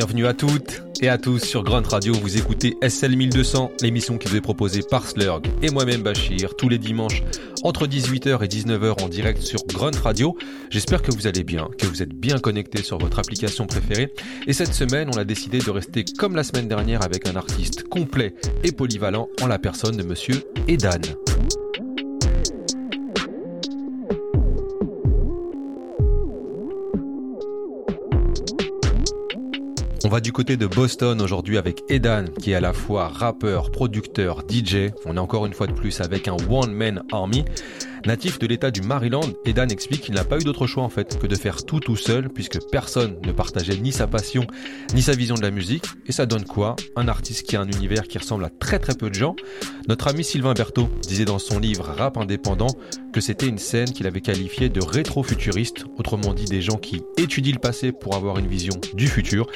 Bienvenue à toutes et à tous sur Grunt Radio. Vous écoutez SL 1200, l'émission qui vous est proposée par Slurg et moi-même Bachir tous les dimanches entre 18h et 19h en direct sur Grunt Radio. J'espère que vous allez bien, que vous êtes bien connectés sur votre application préférée. Et cette semaine, on a décidé de rester comme la semaine dernière avec un artiste complet et polyvalent en la personne de monsieur Edan. On va du côté de Boston aujourd'hui avec Edan, qui est à la fois rappeur, producteur, DJ. On est encore une fois de plus avec un One Man Army. Natif de l'état du Maryland, Edan explique qu'il n'a pas eu d'autre choix en fait que de faire tout tout seul puisque personne ne partageait ni sa passion ni sa vision de la musique. Et ça donne quoi? Un artiste qui a un univers qui ressemble à très très peu de gens. Notre ami Sylvain Berthaud disait dans son livre Rap indépendant que c'était une scène qu'il avait qualifiée de rétro-futuriste, autrement dit des gens qui étudient le passé pour avoir une vision du futur.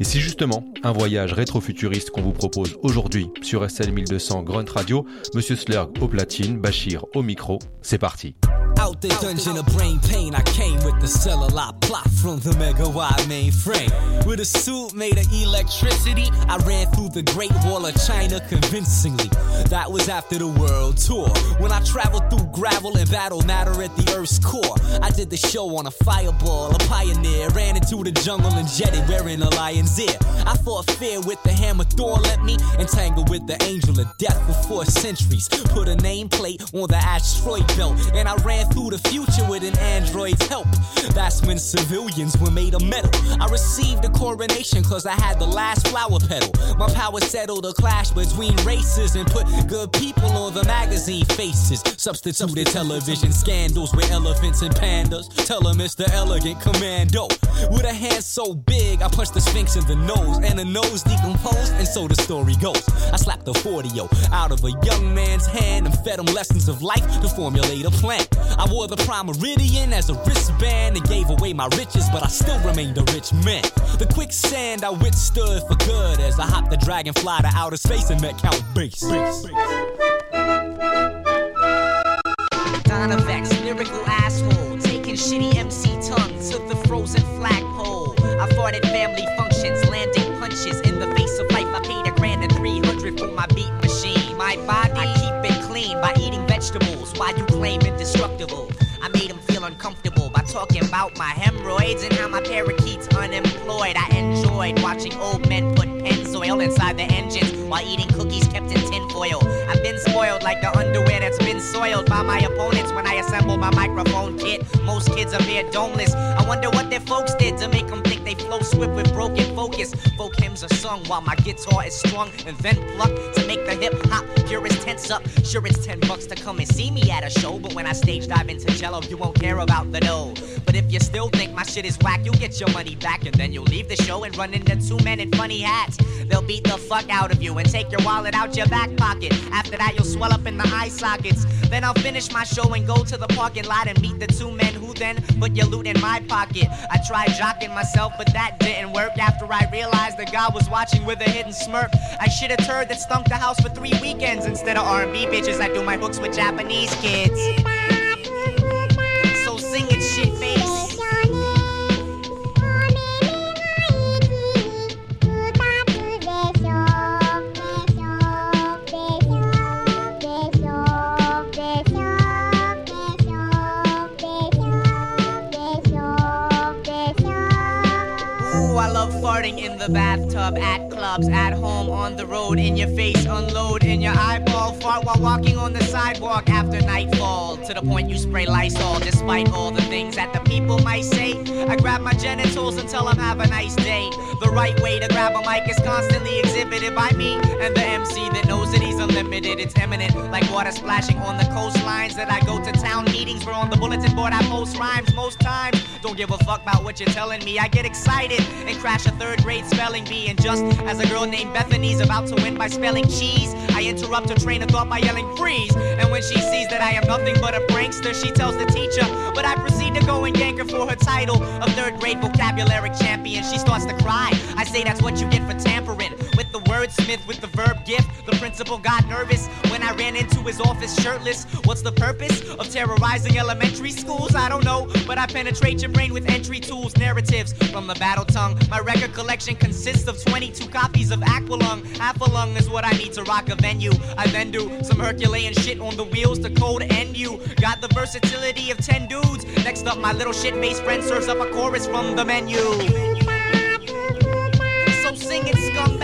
Et c'est justement un voyage rétro-futuriste qu'on vous propose aujourd'hui sur SL 1200 Grunt Radio. Monsieur Slurg au platine, Bachir au micro. C'est parti. Out the dungeon of brain pain, I came with the cellular plot from the megawatt mainframe. With a suit made of electricity, I ran through the Great Wall of China convincingly. That was after the world tour. When I traveled through gravel and battle matter at the Earth's core. I did the show on a fireball, a pioneer. Ran into the jungle and jetted wearing a lion's ear. I fought fear with the hammer Thor let me entangle with the angel of death for four centuries. Put a nameplate on the asteroid belt, and I ran through the future with an android's help. That's when civilians were made of metal. I received a coronation cause I had the last flower petal. My power settled a clash between races and put good people on the magazine faces. Substituted television scandals with elephants and pandas. Tell them it's the elegant commando. With a hand so big, I punched the sphinx in the nose, and the nose decomposed, and so the story goes. I slapped the 40 out of a young man's hand and fed him lessons of life to formulate a plan. I wore the prime meridian as a wristband and gave away my riches, but I still remained a rich man. The quicksand I withstood for good as I hopped the dragonfly to outer space and met Count Base. Donovex, lyrical asshole, taking shitty MC at family functions, landing punches in the face of life. I paid a grand and 300 for my beat machine. My body, I keep it clean by eating vegetables while you claim indestructible. I made him feel uncomfortable by talking about my hemorrhoids and how my parakeet's unemployed. I enjoyed watching old men put Pennzoil inside the engines while eating cookies kept in tinfoil. I've been spoiled like the underwear that's been soiled by my opponents when I assemble my microphone kit. Most kids are bare domeless. I wonder what their folks did to make them they flow swift with broken focus. Folk hymns are sung while my guitar is strung and then plucked to make the hip hop purists tense up. Sure, it's 10 bucks to come and see me at a show, but when I stage dive into jello, you won't care about the dough. But if you still think my shit is whack, you'll get your money back and then you'll leave the show and run into two men in funny hats. They'll beat the fuck out of you and take your wallet out your back pocket. After that, you'll swell up in the eye sockets. Then I'll finish my show and go to the parking lot and meet the two men then put your loot in my pocket. I tried jocking myself, but that didn't work after I realized that God was watching with a hidden smirk. I shit a turd that stunk the house for three weekends instead of R&B bitches. I do my hooks with Japanese kids. Farting in the bathtub, at clubs, at home, on the road, in your face, unload in your eyeball, fart while walking on the sidewalk after nightfall. To the point you spray Lysol, despite all the things that the people might say. I grab my genitals and tell them have a nice day. The right way to grab a mic is constantly exhibited by me and the MC that knows that he's unlimited. It's eminent, like water splashing on the coastlines that I go to town meetings where on the bulletin board I post rhymes most times. Don't give a fuck about what you're telling me. I get excited and crash a third grade spelling bee. And just as a girl named Bethany's about to win by spelling cheese, I interrupt her train of thought by yelling freeze. And when she sees that I am nothing but a prankster, she tells the teacher. But I proceed to go and yank her for her title of third grade vocabulary champion. She starts to cry. I say that's what you get for tampering with the words wordsmith with the verb gift. The principal got nervous when I ran into his office shirtless. What's the purpose of terrorizing elementary schools? I don't know, but I penetrate your brain with entry tools, narratives from the battle tongue. My record collection consists of 22 copies of Aqualung. Half a lung is what I need to rock a venue. I then do some Herculean shit on the wheels to code you. Got the versatility of 10 dudes. Next up, my little shit based friend serves up a chorus from the menu. So sing it, scumbag.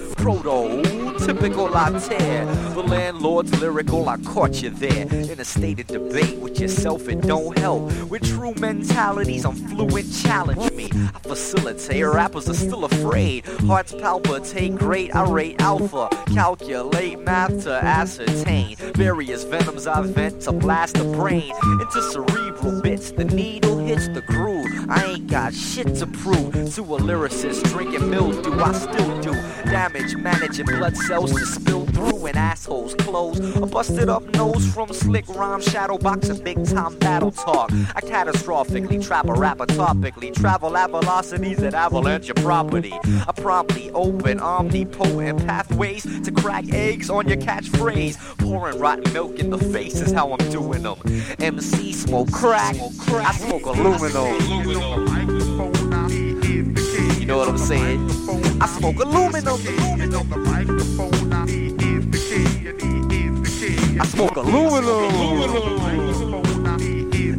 Proto, typical Altair. The landlord's lyrical, I caught you there. In a state of debate with yourself, it don't help. With true mentalities, I'm fluent, challenge me. I facilitate, rappers are still afraid. Hearts palpitate, great, I rate alpha. Calculate math to ascertain. Various venoms I vent to blast the brain into cerebral bits. The needle hits the groove. Got shit to prove to a lyricist. Drinking mildew, I still do damage managing blood cells to spill through an asshole's clothes. A busted up nose from slick rhyme, shadow boxing, big time battle talk. I catastrophically trap a rapper topically, travel at velocities that avalanche your property. I promptly open omnipotent pathways to crack eggs on your catchphrase. Pouring rotten milk in the face is how I'm doing them. MC smoke crack, I smoke aluminum. You know what I'm saying? I smoke aluminum. I smoke aluminum.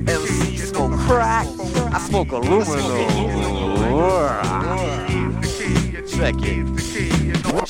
MC smoke crack. I smoke aluminum. Check it.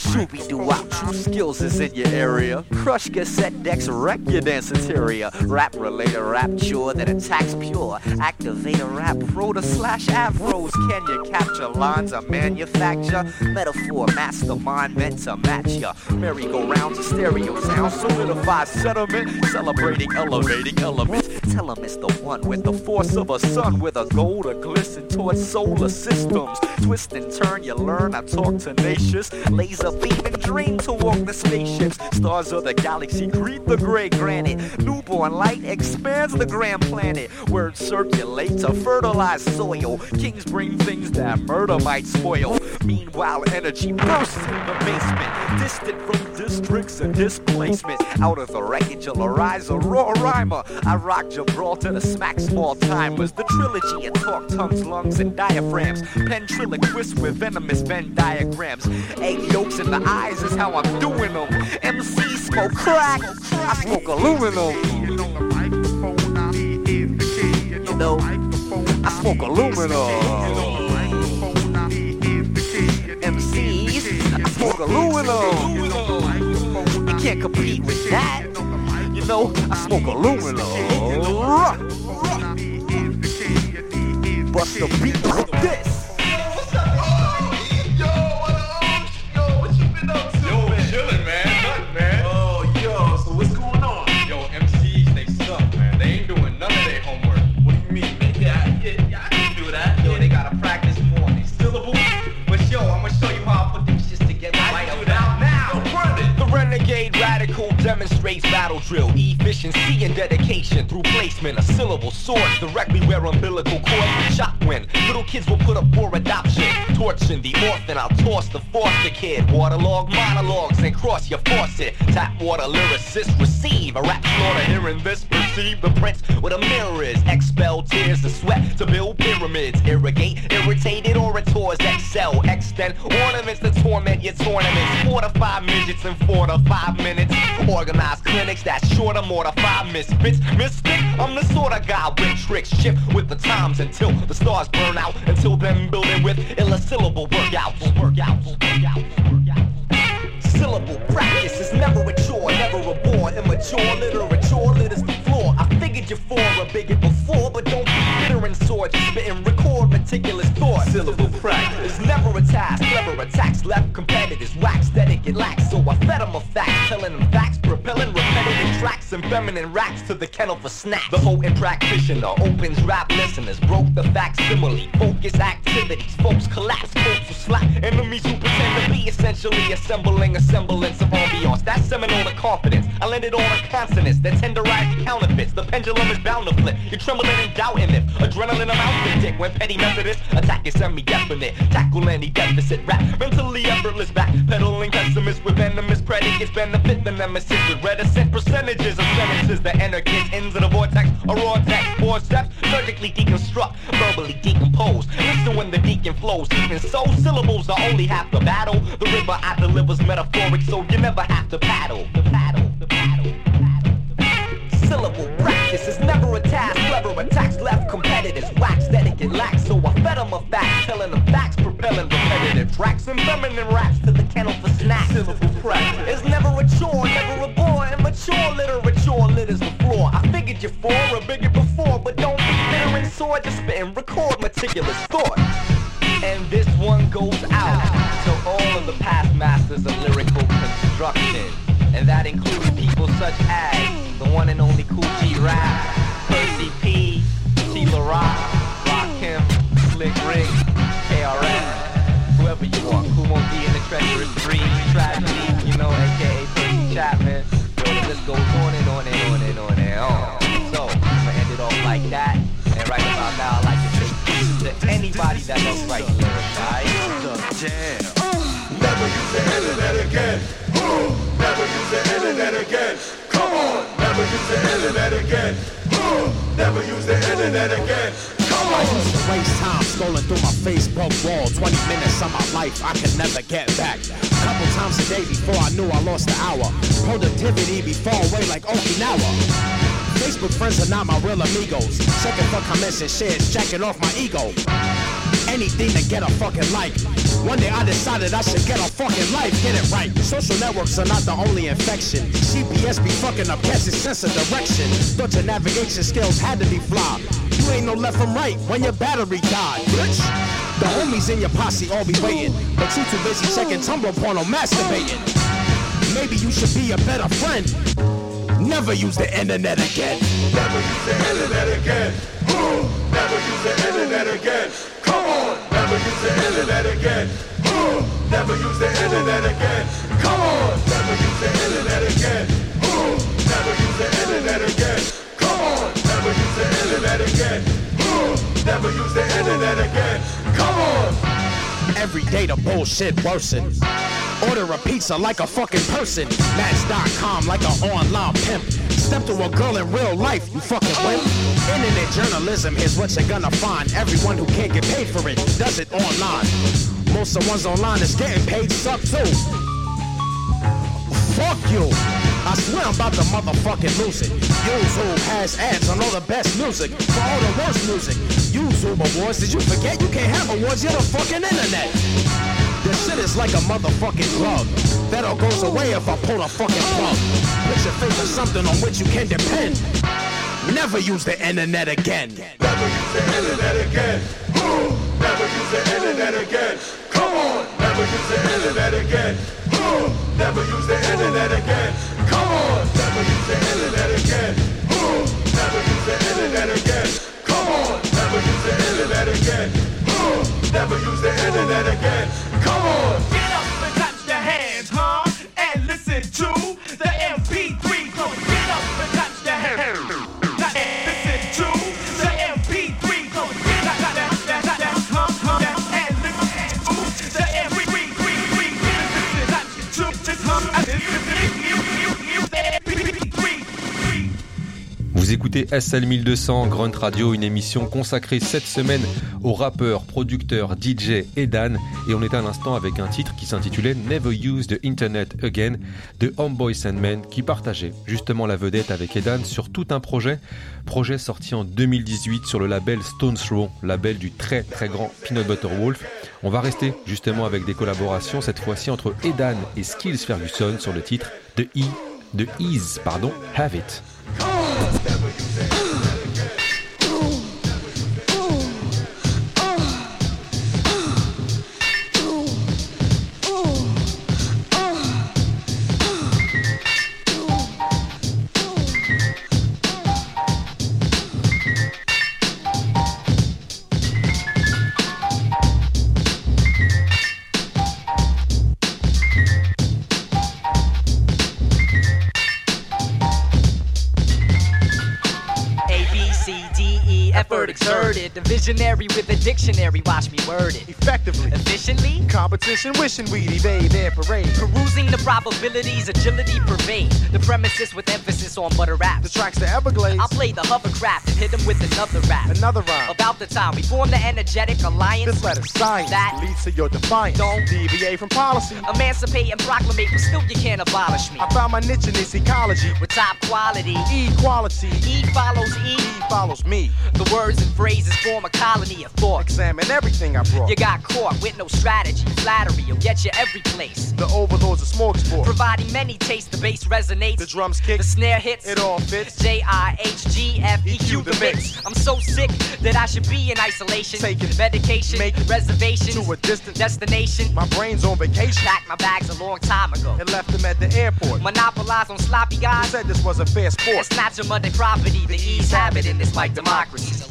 Shooby doo wop, true skills is in your area. Crush cassette decks, wreck your dance interior. Rap related rapture that attacks pure. Activate a rap pro slash afros. Can you capture lines of manufacture? Metaphor, mastermind meant to match ya. Merry-go-rounds of stereo sound, solidify sediment. Celebrating, elevating elements. Tell 'em it's the one with the force of a sun with a gold to glisten towards solar systems. Twist and turn, you learn. I talk tenacious. Laser beam and dream to walk the spaceships. Stars of the galaxy greet the gray granite. Newborn light expands the grand planet. Words circulate to fertilize soil. Kings bring things that murder might spoil. Meanwhile, energy bursts in the basement. Distant from districts and displacement. Out of the wreckage will arise a raw rhymer. I rock Gibraltar to smack small timers. The trilogy of talk, tongues, lungs, and diaphragms. Ventriloquist with venomous Venn diagrams. Egg yolks in the eyes is how I'm doing them. MC smoke crack, I smoke aluminum. You know, I smoke aluminum. MCs, I smoke aluminum. You can't compete with that. You know, I smoke aluminum. Bust the beat with this. Demonstrate raised battle drill, efficiency and dedication through placement of syllable swords directly where umbilical cord. chop when little kids will put up for adoption. Torching the orphan, I'll toss the foster kid. Waterlog monologues and cross your faucet. Tap water lyricist, receive a rap slaughter. Hearing this, perceive the prince with a mirror is. Expel tears of sweat to build pyramids. Irrigate irritated orators, excel, extend ornaments to torment your tournaments. Four to five midgets in four to five minutes. Organize clinics that short of mortify to misfits. Mystic, I'm the sort of guy with tricks. Shift with the times until the stars burn out. Until then, building with illisyllable workouts. Workouts, workouts, workouts. Syllable practice is never a chore, never a bore. Immature literature, lit as the floor. I figured you for a bigot before, but don't be bitter and sore. Just spitting record meticulous thought. Syllable practice is never a task. Clever attacks left competitors wax that it get lax. So I fed them a fact, telling them facts, and feminine racks to the kennel for snacks. The potent practitioner opens rap listeners, broke the facsimile, focus activities. Folks collapse, folks will slap enemies who pretend to be essentially assembling a semblance of ambiance. That's seminal to confidence. I landed on a consonants that tenderize the counterfeits. The pendulum is bound to flip. You're trembling and doubting if adrenaline amounts to dick when petty methodists attack is semi-definite. Tackle any deficit rap, mentally effortless back, pedaling pessimists with venomous predicates benefit the nemesis with reticent percentages of sentences. The anarchist ends of the vortex, a raw text, four steps, surgically deconstruct, verbally decompose. Listen when the deacon flows, even so, syllables are only half the battle. The river I delivers metaphoric, so you never have to paddle. The paddle, the paddle, the paddle. the paddle. Syllable practice is never a task. Clever attacks left competitors wax that it get lax. So I fed them a fact, telling them facts, propelling repetitive tracks and feminine raps to the kennel for snacks. Syllable practice is never a chore, never a bore. Immature literature lit as the floor. I figured you for a bigot before, but don't be bitter and sore. Just spit and record meticulous thought. And this one goes out to all of the past masters of lyrical construction. And that includes people such as the one and only Cool G Rap, Percy P, T. La Rock, Rakim, Slick Rick, KRS, whoever you won't be in the treacherous breeze, tragedy, you know, aka Percy Chapman. Yo, the list goes on and on and on and on and on. So, I'm gonna end it off like that. And right about now, I'd like to say to anybody that loves writing lyrics, alright? Damn. Internet again. Come on, never use the internet again. Never use the internet again. I used to waste time scrolling through my Facebook wall. 20 minutes of my life I could never get back. Couple times a day before I knew I lost the hour. Productivity be far away like Okinawa. Facebook friends are not my real amigos. Checking for comments and shares, jacking off my ego. Anything to get a fucking like. One day I decided I should get a fucking life, get it right. Social networks are not the only infection. GPS be fucking up its sense of direction. Thought your navigation skills had to be fly. You ain't no left from right when your battery died, bitch. The homies in your posse all be waiting, but you too busy checking Tumblr porno masturbating. Maybe you should be a better friend. Never use the internet again. Never use the internet again. Never use the internet again. The internet again. Never use the internet again. Come on, never use the internet again. Never use the internet again. Come on, never use the internet again. Never use the internet again. Come on. Every day the bullshit worsens. Order a pizza like a fucking person. Match.com like an online pimp. Step to a girl in real life, you fucking wimp. Internet journalism is what you're gonna find. Everyone who can't get paid for it does it online. Most of the ones online is getting paid suck too. Fuck you. I swear I'm about to motherfucking lose it. YouTube has ads on all the best music for all the worst music. YouTube awards, did you forget you can't have awards? You're the fucking internet. This shit is like a motherfucking drug. That all goes away if I pull the fucking plug. Put your faith in something on which you can depend. Never use the internet again. Never use the internet again. Ooh, never use the internet again. Come on, never use the internet again. Ooh, never use the internet again. Come on, never use the internet again. Ooh, never use the internet again. Come on, never use the internet again. Ooh, never use the internet again. Come on. Get up and touch the hands, huh? And listen to Vous écoutez SL 1200 Grunt Radio, une émission consacrée cette semaine aux rappeurs, producteurs, DJ et. Et on est à l'instant avec un titre qui s'intitulait Never Use the Internet Again de Homeboy Sandman qui partageait justement la vedette avec Edan sur tout un projet. Projet sorti en 2018 sur le label Stone Throw, label du très très grand Peanut Butter Wolf. On va rester justement avec des collaborations cette fois-ci entre Edan et Skills Ferguson sur le titre de E de Ease, pardon, Have It. Visionary with a dictionary, watch me word it. Effectively. Efficiently. Competition wishing we'd evade their parade. Perusing the probabilities, agility pervades. The premises with emphasis on butter rap. The tracks to Everglades. I'll play the hovercraft and hit them with another rap. Another rhyme. About the time we formed the energetic alliance. This letter science that leads to your defiance. Don't deviate from policy. Emancipate and proclamate, but still you can't abolish me. I found my niche in this ecology. With top quality. Equality. E follows E. E follows me. The words and phrases form a colony of thought. Examine everything I brought. You got caught with no strategy. Flattery will get you every place. The overlords of smoke sport. Providing many tastes, the bass resonates. The drums kick. The snare hits. It all fits. J I H G F E Q the mix. I'm so sick that I should be in isolation. Taking medication. Make reservations to a distant destination. My brain's on vacation. Packed my bags a long time ago. And left them at the airport. Monopolized on sloppy guys. Said this was a fair sport. Snatch them of their property. The ease habit in this mic democracy.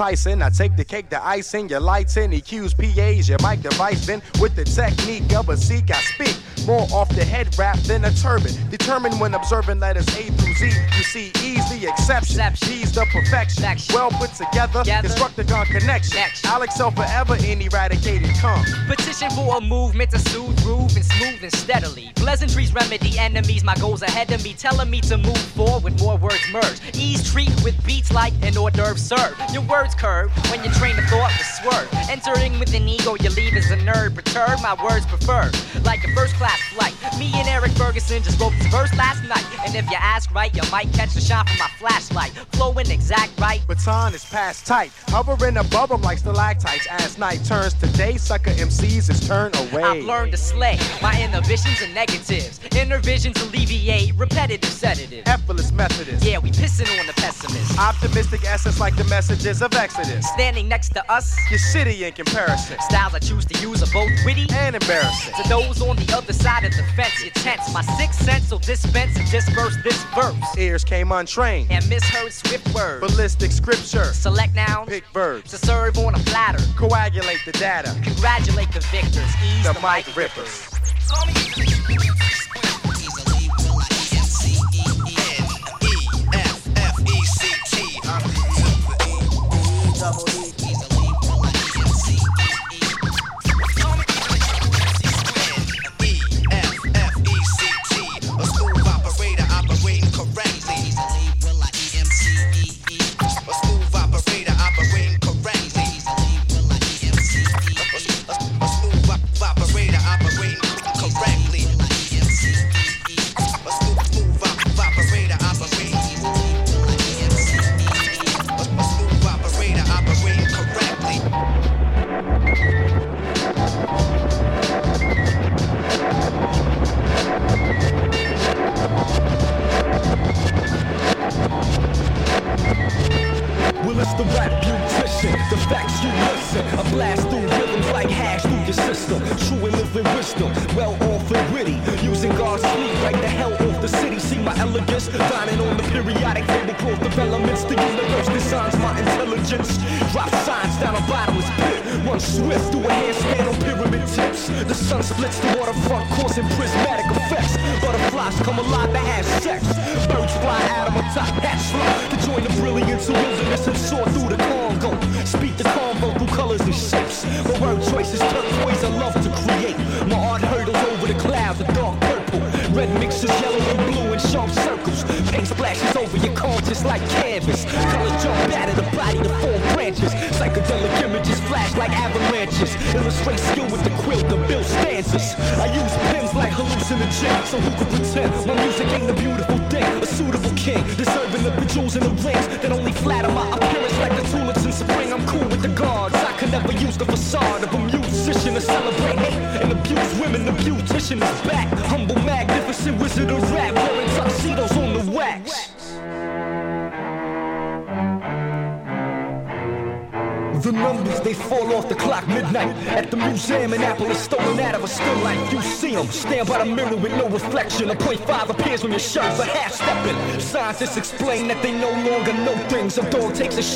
Enticing. I take the cake, the icing, your lights in, EQs, PAs, your mic device. Then with the technique of a seek, I speak more off the head wrap than a turban. Determined when observing letters A through Z, you see E's the exception, G's the perfection. Well put together, construct constructed on connection. I'll excel forever in eradicating come. Petition for a movement to soothe, groove, and smooth and steadily. Pleasantries remedy enemies, my goals ahead of me, telling me to move forward with more words merge. Ease treat with beats like an hors d'oeuvre serve. Your words curve when your train of thought was swerve. Entering with an ego, you leave as a nerd. Perturb my words prefer like a first class flight. Me and Eric Ferguson just wrote this verse last night. And if you ask right, you might catch the shine from my flashlight. Flowing exact right. Baton is past tight, hovering above them like stalactites. As night turns to day, sucker MCs is turned away. I've learned to slay my inhibitions and negatives. Inner visions alleviate repetitive sedatives. Effortless Methodist. Yeah, we pissing on the pessimist. Optimistic essence like the messages of Exodus. Standing next to us, you're shitty in comparison. Styles I choose to use are both witty and embarrassing. To those on the other side of the fence, you're tense. My sixth sense will dispense and disperse this verse. Ears came untrained and misheard swift words. Ballistic scripture. Select nouns. Pick verbs. To serve on a platter. Coagulate the data. Congratulate the victors. Ease the, the mic mic rippers.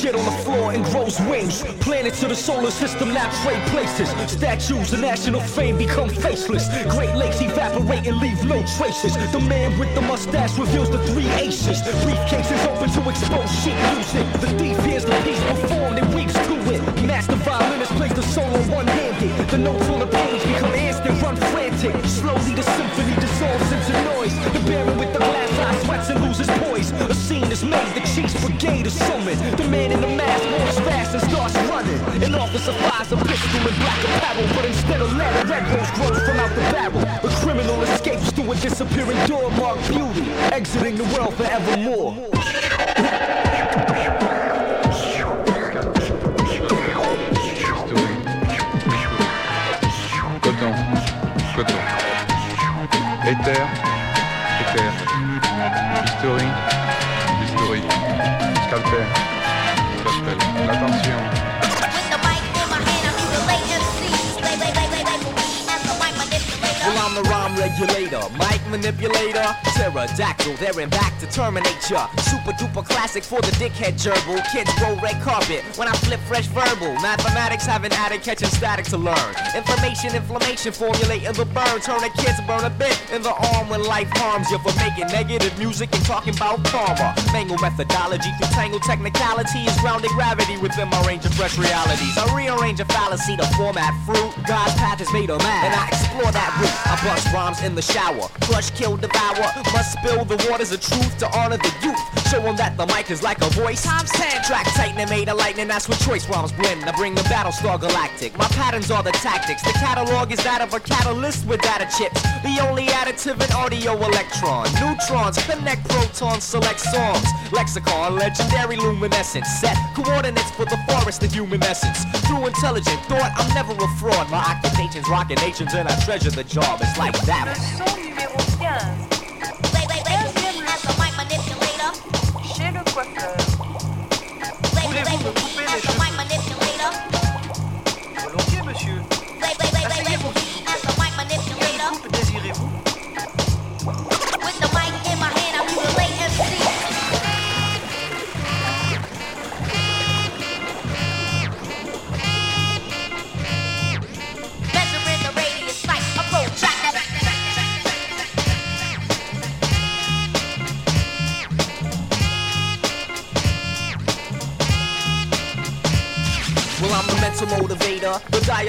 Shit on the floor and grows wings. Planets of the solar system now trade places. Statues of national fame become faceless. Great lakes evaporate and leave no traces. The man with the mustache reveals the three aces. Briefcases open to expose sheet music. The thief hears the piece performed and weeps to it. Master violinist plays the solo one-handed. The notes on the page become instant, run frantic. Slowly the symphony dissolves into noise. The baron with Brigade is summoned The man in the mask walks fast and starts running An officer fires a pistol in black apparel But instead of lead, red rose grows from out the barrel A criminal escapes through a disappearing door marked beauty Exiting the world forevermore. Éther, éther. History, history. Scalpel, scalpel. L'attention. Well, I'm the rhyme regulator, mic manipulator, pterodactyl, there and back to terminate ya. Super duper classic for the dickhead gerbil. Kids roll red carpet when I flip fresh verbal. Mathematics have an addict catching static to learn. Information, inflammation, formulating the burn. Turn a kid's burn a bit in the arm when life harms you for making negative music and talking about karma. Mangle methodology through tangle technicalities. Grounded gravity within my range of fresh realities. I rearrange a fallacy to format fruit. God's path is made of man, and I explore that route. I bust rhymes in the shower, crush, kill, devour. Must spill the waters of truth to honor the youth. Show them that the mic is like a voice. Times 10, track tightening, made a lightning, that's what choice rhymes blend. I bring the Battlestar Galactic. My patterns are the tactics. The catalog is that of a catalyst with data chips. The only additive in audio electron. Neutrons connect protons, select songs. Lexicon, legendary luminescence. Set coordinates for the forest of human essence. Through intelligent thought, I'm never a fraud. My occupation's rocking nations and I treasure the job. It's like that.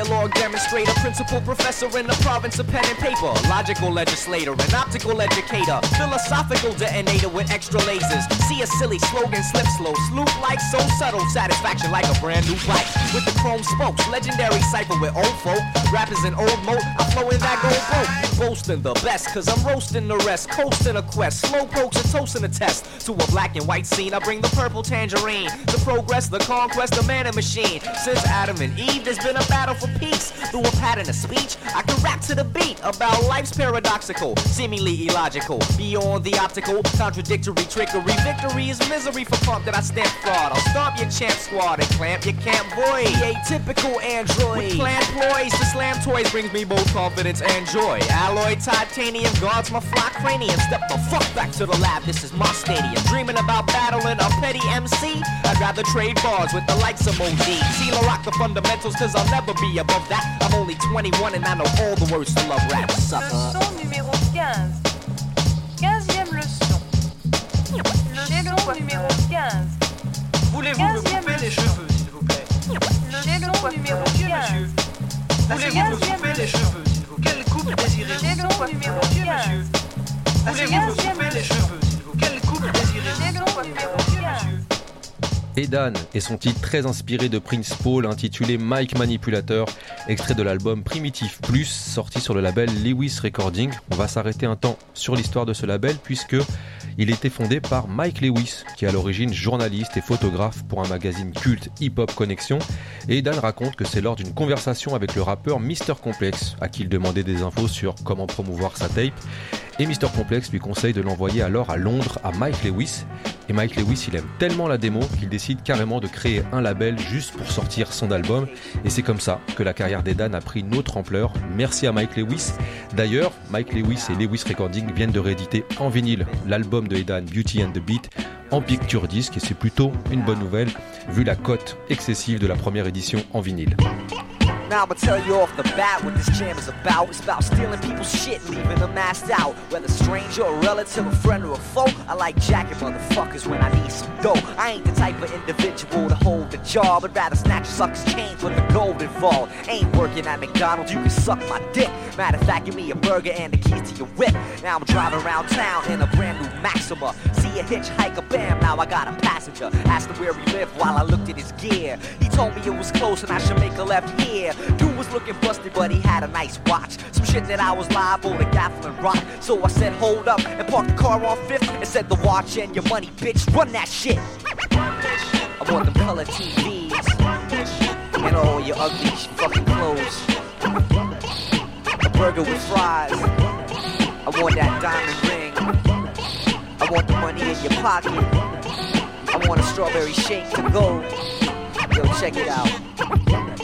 Dialogue demonstrator, principal professor in the province of pen and paper, logical legislator, an optical educator, philosophical detonator with extra lasers. See a silly slogan slip slow, sloop like so subtle, satisfaction like a brand new bike with the chrome spokes, legendary cipher with old folk, rappers in old mode. I flow in that gold broke, boasting the best, cause I'm roasting the rest, coasting a quest, slow pokes and toasting a test to a black and white scene. I bring the purple tangerine, the progress, the conquest, the man and machine. Since Adam and Eve, there's been a battle for peace. Through a pattern of speech, I can rap to the beat about life's paradoxical, seemingly illogical, beyond the optical, contradictory trickery. Victory is misery for pump that I stamp fraud. I'll stomp your champ squad and clamp your camp boy. The atypical android. With clan ploys, the slam toys brings me both confidence and joy. Alloy titanium guards my fly cranium. Step the fuck back to the lab, this is my stadium. Dreaming about battling a petty MC? I'd rather trade bars with the likes of Modi. Tila rock the fun fundamentals, cause I'll never be above that. I'm only 21 and I know all the words to love rap. Leçon numéro 15. 15e leçon. Leçon numéro 15. Voulez-vous me couper les cheveux, s'il vous plaît? Leçon numéro Monsieur, 15. monsieur. Voulez-vous me couper les cheveux, s'il vous plaît? Quelle coupe désirez-vous Leçon numéro Monsieur, 15. monsieur. Voulez-vous me couper les cheveux, s'il vous plaît? Quelle coupe désirez-vous? Leçon numéro 15. Edan et son titre très inspiré de Prince Paul intitulé Mike Manipulator, extrait de l'album Primitive Plus sorti sur le label Lewis Recording. On va s'arrêter un temps sur l'histoire de ce label puisque il était fondé par Mike Lewis, qui est à l'origine journaliste et photographe pour un magazine culte Hip Hop Connection. Et Edan raconte que c'est lors d'une conversation avec le rappeur Mr Complex, à qui il demandait des infos sur comment promouvoir sa tape. Et Mr Complex lui conseille de l'envoyer alors à Londres à Mike Lewis. Et Mike Lewis, il aime tellement la démo qu'il décide carrément de créer un label juste pour sortir son album. Et c'est comme ça que la carrière d'Edan a pris une autre ampleur. Merci à Mike Lewis. D'ailleurs, Mike Lewis et Lewis Recording viennent de rééditer en vinyle l'album de Edan, Beauty and the Beat, en picture disc. Et c'est plutôt une bonne nouvelle, vu la cote excessive de la première édition en vinyle. Now I'ma tell you off the bat what this jam is about. It's about stealing people's shit, leaving them assed out. Whether stranger or relative, a friend or a foe, I like jacking motherfuckers when I need some dough. I ain't the type of individual to hold the job, but rather snatch a sucker's chain for the gold involved. Ain't working at McDonald's, you can suck my dick. Matter of fact, give me a burger and the keys to your whip. Now I'm driving around town in a brand new Maxima. See a hitchhiker, bam, now I got a passenger. Asked him where he lived while I looked at his gear. He told me it was close and I should make a left here. Dude was looking busted, but he had a nice watch. Some shit that I was liable to gaffle and rock. So I said, hold up, and parked the car on fifth and said, the watch and your money, bitch, run that shit. I want them color TVs and all your ugly fucking clothes. A burger with fries. I want that diamond ring. I want the money in your pocket. I want a strawberry shake to go. Yo, check it out.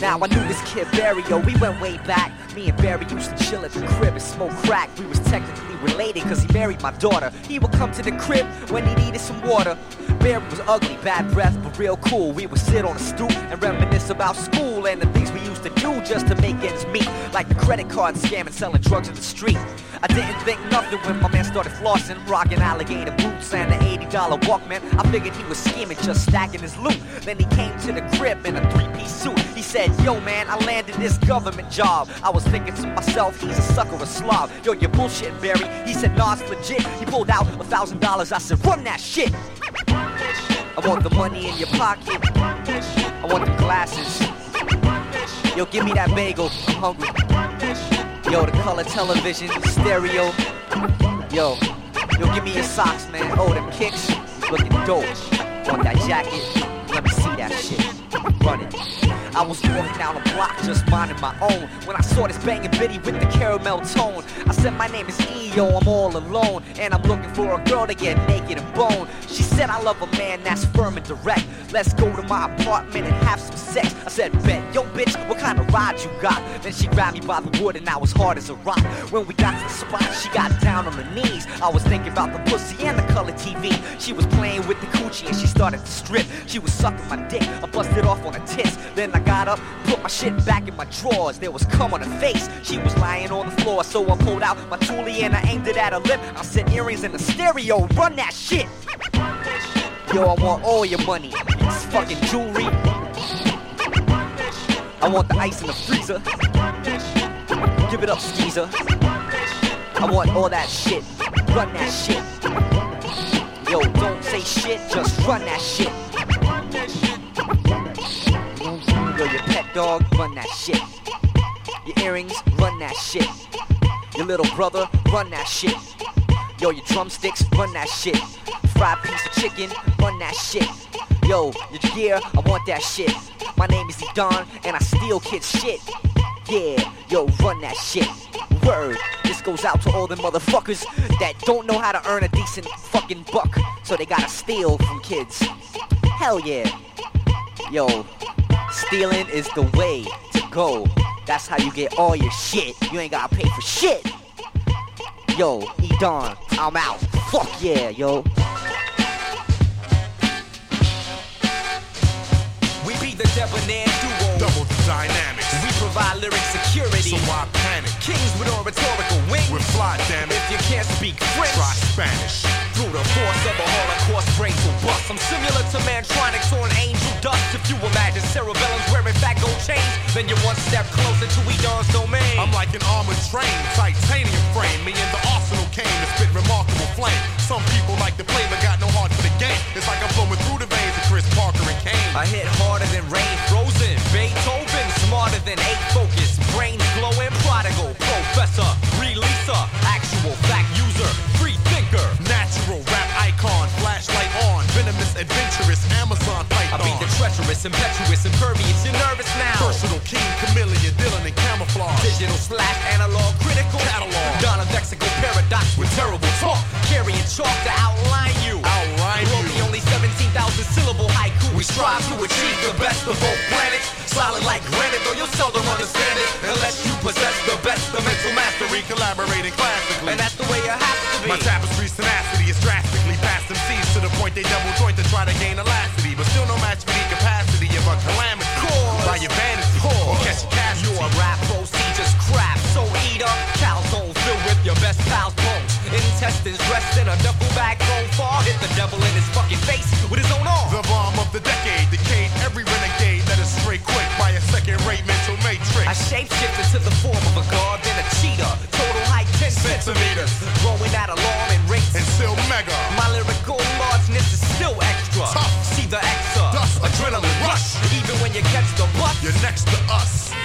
Now I knew this kid Barry, yo, we went way back. Me and Barry used to chill at the crib and smoke crack. We was technically related cause he married my daughter. He would come to the crib when he needed some water. Barry was ugly, bad breath, but real cool. We would sit on a stoop and reminisce about school and the things we used to do just to make ends meet. Like the credit card scam and selling drugs in the street. I didn't think nothing when my man started flossing, rocking alligator boots and an $80 Walkman. I figured he was scheming, just stacking his loot. Then he came to the crib in a three-piece suit. He said, Yo, man, I landed this government job. I was thinking to myself, he's a sucker, a slob. Yo, you're bullshit, Barry. He said, Nah, it's legit. He pulled out a thousand dollars. I said, Run that shit. I want the money in your pocket. I want the glasses. Yo, give me that bagel. I'm hungry. Yo, the color television, stereo. Yo, yo, give me your socks, man. Oh, them kicks, looking dope. Want that jacket? Let me see that shit. Run it. I was walking down the block just minding my own when I saw this banging bitty with the caramel tone. I said, My name is E.O., I'm all alone, and I'm looking for a girl to get naked and bone. She said, I love a man that's firm and direct. Let's go to my apartment and have some sex. I said, Bet, yo, bitch, what kind of ride you got? Then she grabbed me by the wood and I was hard as a rock. When we got to the spot, she got down on her knees. I was thinking about the pussy and the color TV. She was playing with the coochie and she started to strip. She was sucking my dick. I busted off on her tits. Then I got up, put my shit back in my drawers. There was cum on her face. She was lying on the floor, so I pulled out my toolie and I aimed it at her lip. I said earrings in the stereo, run that shit. Yo, I want all your money. It's fucking jewelry. I want the ice in the freezer. Give it up, skeezer. I want all that shit. Run that shit. Yo, don't say shit, just run that shit. Dog, run that shit. Your earrings, run that shit. Your little brother, run that shit. Yo, your drumsticks, run that shit. Fried piece of chicken, run that shit. Yo, your gear, I want that shit. My name is Edon, and I steal kids' shit. Yeah, yo, run that shit. Word. This goes out to all the motherfuckers that don't know how to earn a decent fucking buck, so they gotta steal from kids. Hell yeah. Yo, stealing is the way to go. That's how you get all your shit. You ain't gotta pay for shit. Yo, Edon, I'm out. Fuck yeah, yo. We be the debonair duo. Double the dynamics. We provide lyric security. So Kings with oratorical wings. We're fly, damn it. If you can't speak French, Try Spanish. through the force of a Holocaust, brains will bust. I'm similar to Mantronics on angel dust. If you imagine cerebellums wearing fat gold chains, then you're one step closer to Edon's domain. I'm like an armored train, titanium frame. Me and the arsenal came to spit remarkable flame. Some people like to play but got no heart for the game. It's like I'm flowing through the veins of Chris Parker and Kane. I hit harder than rain, frozen. Beethoven, smarter than eight focus. Brains glowing, prodigal, professor, releaser, actual fact user, free thinker. Natural rap icon, flashlight on, venomous, adventurous, Amazon I python. be the treacherous, impetuous, impervious. You're nervous now. Personal king, chameleon, Dylan and camouflage. Digital slash analog critical Catalog. Donna Vexical paradox with terrible talk. Carrying chalk to outline you. Outline you. the only 17,000 syllable haiku. We strive to achieve the best of both planets. Solid like granite, though you'll seldom understand it unless you possess the best of mental mastery. Collaborating classically. And that's the way it has to be. My tapestry's tenacity is drastically past them seas to the point they double joint to try to gain elasticity, but still no match for the capacity of a calamity. Cause- By your vanity, Pause. or catch a casualty. Your rap procedures crap, so eat up. Calzone filled with your best pal's bones. Intestines dressed in a duffel bag thrown far. Hit the devil in his fucking face with his own arm. The bomb of the decade, decayed every renegade a second-rate mental matrix. I shapeshift into the form of a god, then a cheetah. Total height 10 centimeters. Growing at alarming rates. and still mega. My lyrical largeness is still extra. Tough. See the extra. Dust. Adrenaline rush. Even when you catch the bus. You're next to us.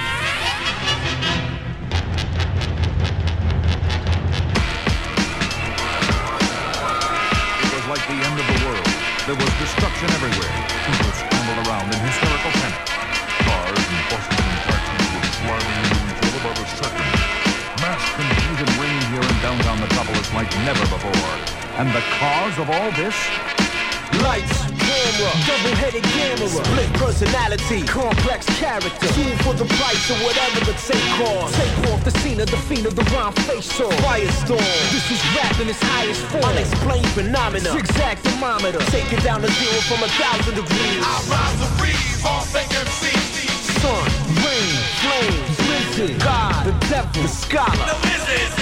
It was like the end of the world. There was destruction everywhere. People scrambled around in hysterical Metropolis like never before. And the cause of all this? Lights, camera, double-headed camera, split personality, complex character, two for the price of whatever the take costs. Take off the scene of the fiend of the rhyme face off. Firestorm, this is rap in its highest form. Unexplained phenomena, zigzag thermometer, take it down to zero from a thousand degrees. I rise to breeze, all fake MCs. Sun, rain, flames, blizzard, God, the devil, the scholar.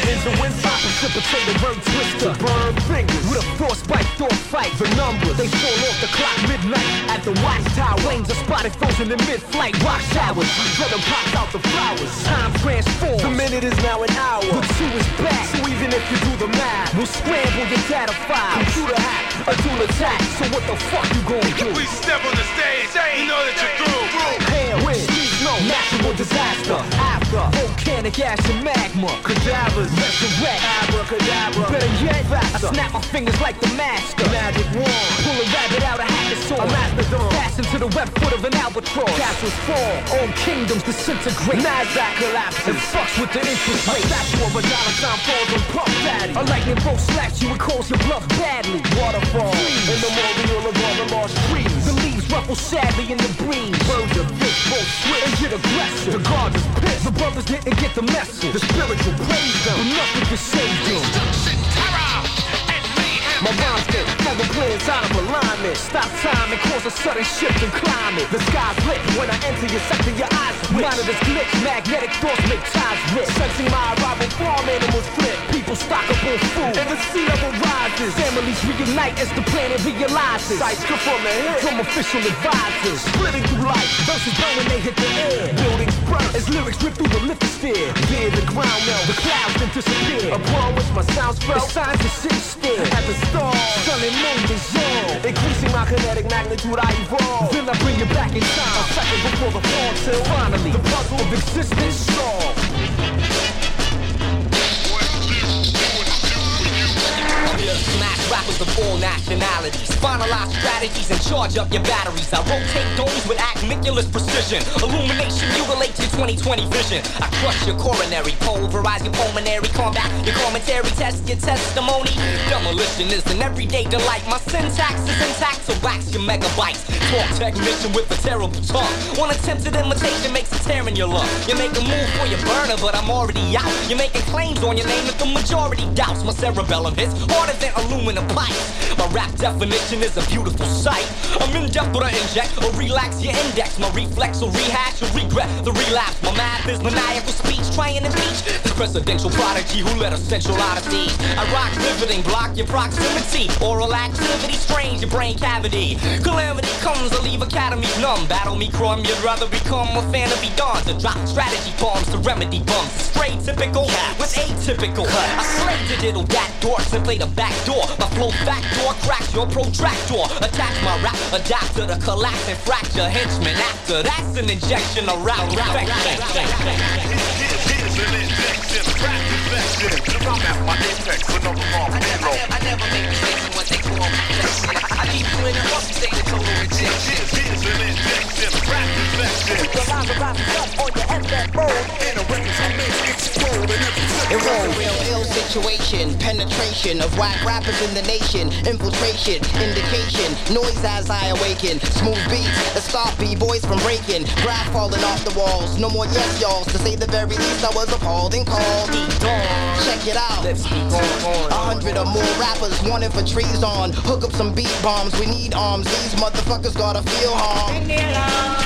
Is a wind stop, precipitate a bird twister, burn fingers with a frostbite, thought fight. The numbers they fall off the clock midnight at the watchtower. Wings are spotted frozen in mid-flight. Rock showers, venom pops out the flowers. Time transforms. The minute is now an hour. The two is back. So even if you do the math, we'll scramble your data files. Computer hack, a dual attack. So what the fuck you gonna do? We step on the stage, you know that you're through. Wind, snow, natural disaster. After volcanic ash and magma, cadavers resurrect. Abracadabra, better yet, faster. I snap my fingers like the master. Magic wand, pull a rabbit out of hacker sword. A mastodon, fastened to the web foot of an albatross. Castles fall, all kingdoms disintegrate. Nasdaq collapses and fucks with the interest rate. A statue of a dollar sign falls on Puff Daddy. A lightning bolt slaps you and calls your bluff badly. Waterfall, in the memorial of all the lost trees. Leaves ruffle sadly in the breeze. Birds of fish both switch and get aggressive. The guards is pissed. The brothers didn't get the message. The spiritual praise them, but nothing can save them. My rhymes get never plans out of alignment. Stop time and cause a sudden shift in climate. The sky's lit when I enter your sector, your eyes switch. Monitors glitch, magnetic thoughts make ties rip. Sensing my arrival, farm animals flip. Stock up and the sea level rises. Families reunite as the planet realizes. Sights come from the head, from official advisors. Splitting through light, verses burn when they hit the air. Buildings burn as lyrics rip through the lithosphere. Veer the ground melt, the clouds then disappear. Upon which my sounds felt, the signs of city still. At the stars, sun and moon dissolve. Increasing my kinetic magnitude, I evolve. Then I bring it back in time, a second before the fall till finally the puzzle of existence solved. Nationalities. Finalize strategies and charge up your batteries. I rotate domes with acmiculous precision. Illumination mutilate your 2020 vision. I crush your coronary, pulverize your pulmonary, combat your commentary, test your testimony. Demolition is an everyday delight. My syntax is intact, so wax your megabytes. Talk technician with a terrible tongue. One attempted imitation makes a tear in your lung. You make a move for your burner, but I'm already out. You're making claims on your name that the majority doubts. My cerebellum hits harder than aluminum pipe. My rap definition is a beautiful sight. I'm in depth, but I inject or relax your index. My reflex will rehash or regret the relapse. My math is maniacal speech, trying to impeach this presidential prodigy who led a central odyssey. I rock riveting, block your proximity. Oral activity, strange your brain cavity. Calamity comes, I leave academies numb. Battle me, crumb, you'd rather become a fan of be done. To drop strategy bombs to remedy bumps. Straight typical with atypical. I the diddle that and played a back door. My flow back door cracks your protractor. Attack my rap, adapt to collapse and fracture. Henchman after that's an injection of rap rap infection. I'm at my apex, another long zero. I never make mistakes what they call rejection. I keep doing it up, stay the total rejection. Here's an injection, rap infection. The lines are wrapped up on your FF. In a records I make explode and every It was a real ill situation, penetration of whack rappers in the nation, infiltration, indication, noise as I awaken, smooth beats that stop b-boys from breaking, graph falling off the walls, no more yes y'alls, to say the very least I was appalled and called. Check it out, a hundred or more rappers wanted for trees on, hook up some beat bombs, we need arms, these motherfuckers gotta feel harm.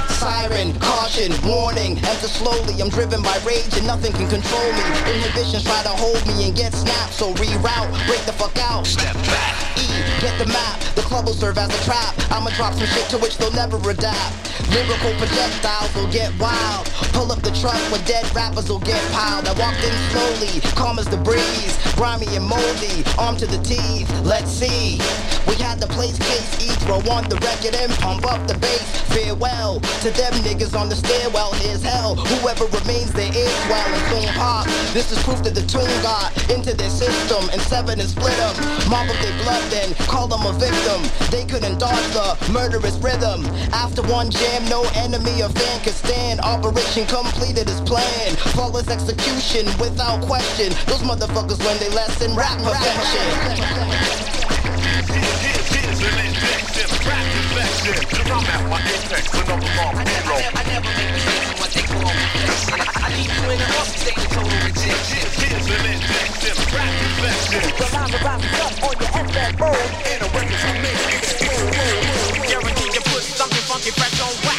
Siren, caution, warning, enter slowly, I'm driven by rage and nothing can control me, inhibitions try to hold me and get snapped, so reroute, break the fuck out. Step back. E, get the map, the club will serve as a trap, I'ma drop some shit to which they'll never adapt. Lyrical projectiles will get wild, pull up the truck where dead rappers will get piled. I walked in slowly, calm as the breeze, grimy and moldy, armed to the teeth, let's see. We had the place case E, throw on the record and pump up the bass. Farewell to them niggas on the stairwell, here's hell. Whoever remains there is well and soon pop. This is proof that the tune got into their system and seven and split them. Mob up their blood then, call them a victim. They couldn't dodge the murderous rhythm. After one jam, no enemy or fan could stand. Operation completed as planned. Flawless execution without question. Those motherfuckers learn they lesson rap perfection. Your. Guarantee you put something funky fresh on wax.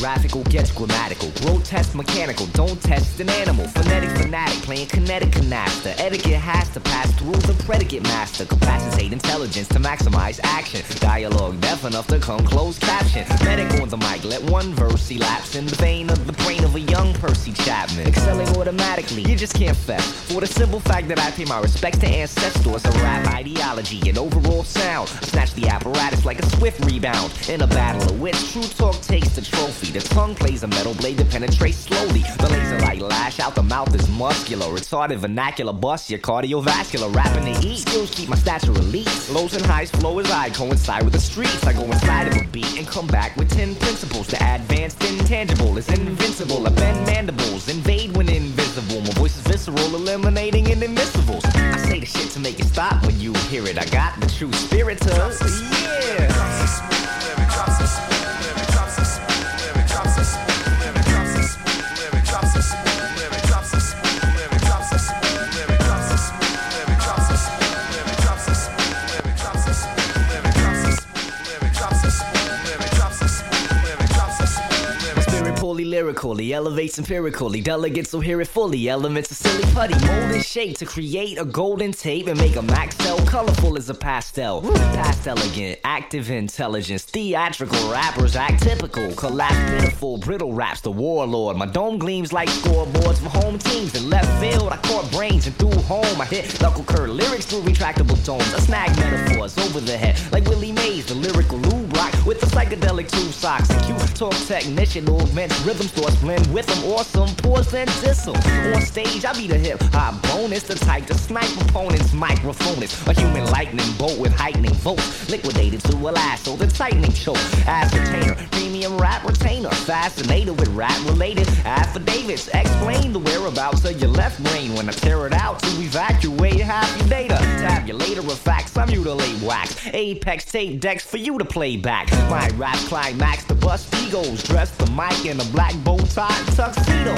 Microphonographical gets grammatical. Grotesque mechanical, don't test an animal. Phonetic fanatic, playing kinetic canasta. Etiquette has to pass through the predicate master. Capacitate intelligence to maximize action. Dialogue deaf enough to come closed caption. Medic on the mic, let one verse elapse in the vein of the brain of a young Percy Chapman. Excelling automatically, you just can't fess. For the simple fact that I pay my respects to ancestors, a rap ideology and overall sound. Snatch the apparatus like a swift rebound. In a battle of wits, true talk takes the trophy. The tongue plays a metal blade that penetrates slowly. The laser light lash out the mouth is muscular. Retarded vernacular bust your cardiovascular. Rapping to eat. Skills keep my stature elite. Lows and highs flow as I coincide with the streets. I go inside of a beat and come back with ten principles. The advanced intangible is invincible. I bend mandibles, invade when invisible. My voice is visceral, eliminating inadmissibles. I say the shit to make it stop when you hear it. I got the true spirit of yeah. He elevates empirically. Delegates will hear it fully. Elements of silly putty, mold and shape to create a golden tape and make a max cell colorful as a pastel. Past elegant, active intelligence, theatrical rappers act typical. Collapse pitiful, brittle raps, the warlord. My dome gleams like scoreboards for home teams. In left field, I caught brains and threw home. I hit knuckle curl lyrics through retractable domes. I snag metaphors over the head like Willie Mays, the lyrical lube rock with the psychedelic tube socks. Cute talk technician augments rhythm thoughts blend with them. Awesome pause then distal. On stage, I be the hip hop bonus, the type to snipe opponents. Microphonist, a human lightning bolt with heightening volts. Liquidated to a lasso, the tightening choke. Ascertainer, premium rap retainer. Fascinated with rap related affidavits. Explain the whereabouts of your left brain when I tear it out to evacuate half your data. Tabulator of facts, I mutilate wax. Apex tape decks for you to play back. My rap climax, the bust egos. Dress the mic in a black bow tie tuxedo.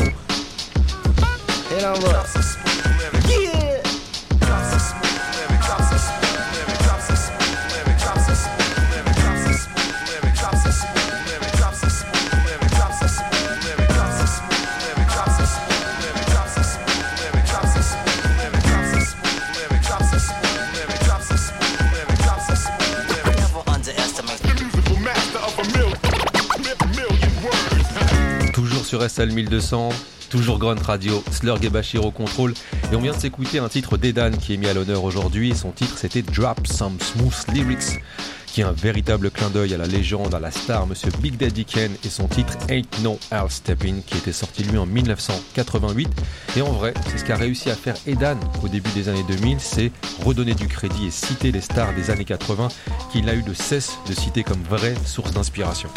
And I'm sur SL 1200. Toujours Grunt Radio, Slurg et Bashir au contrôle. Et on vient de s'écouter un titre d'Edan qui est mis à l'honneur aujourd'hui. Son titre c'était Drop Some Smooth Lyrics, qui est un véritable clin d'œil à la légende, à la star, monsieur Big Daddy Ken, et son titre Ain't No Half Stepping, qui était sorti lui en 1988. Et en vrai, c'est ce qu'a réussi à faire Edan au début des années 2000, c'est redonner du crédit et citer les stars des années 80 qu'il n'a eu de cesse de citer comme vraies sources d'inspiration.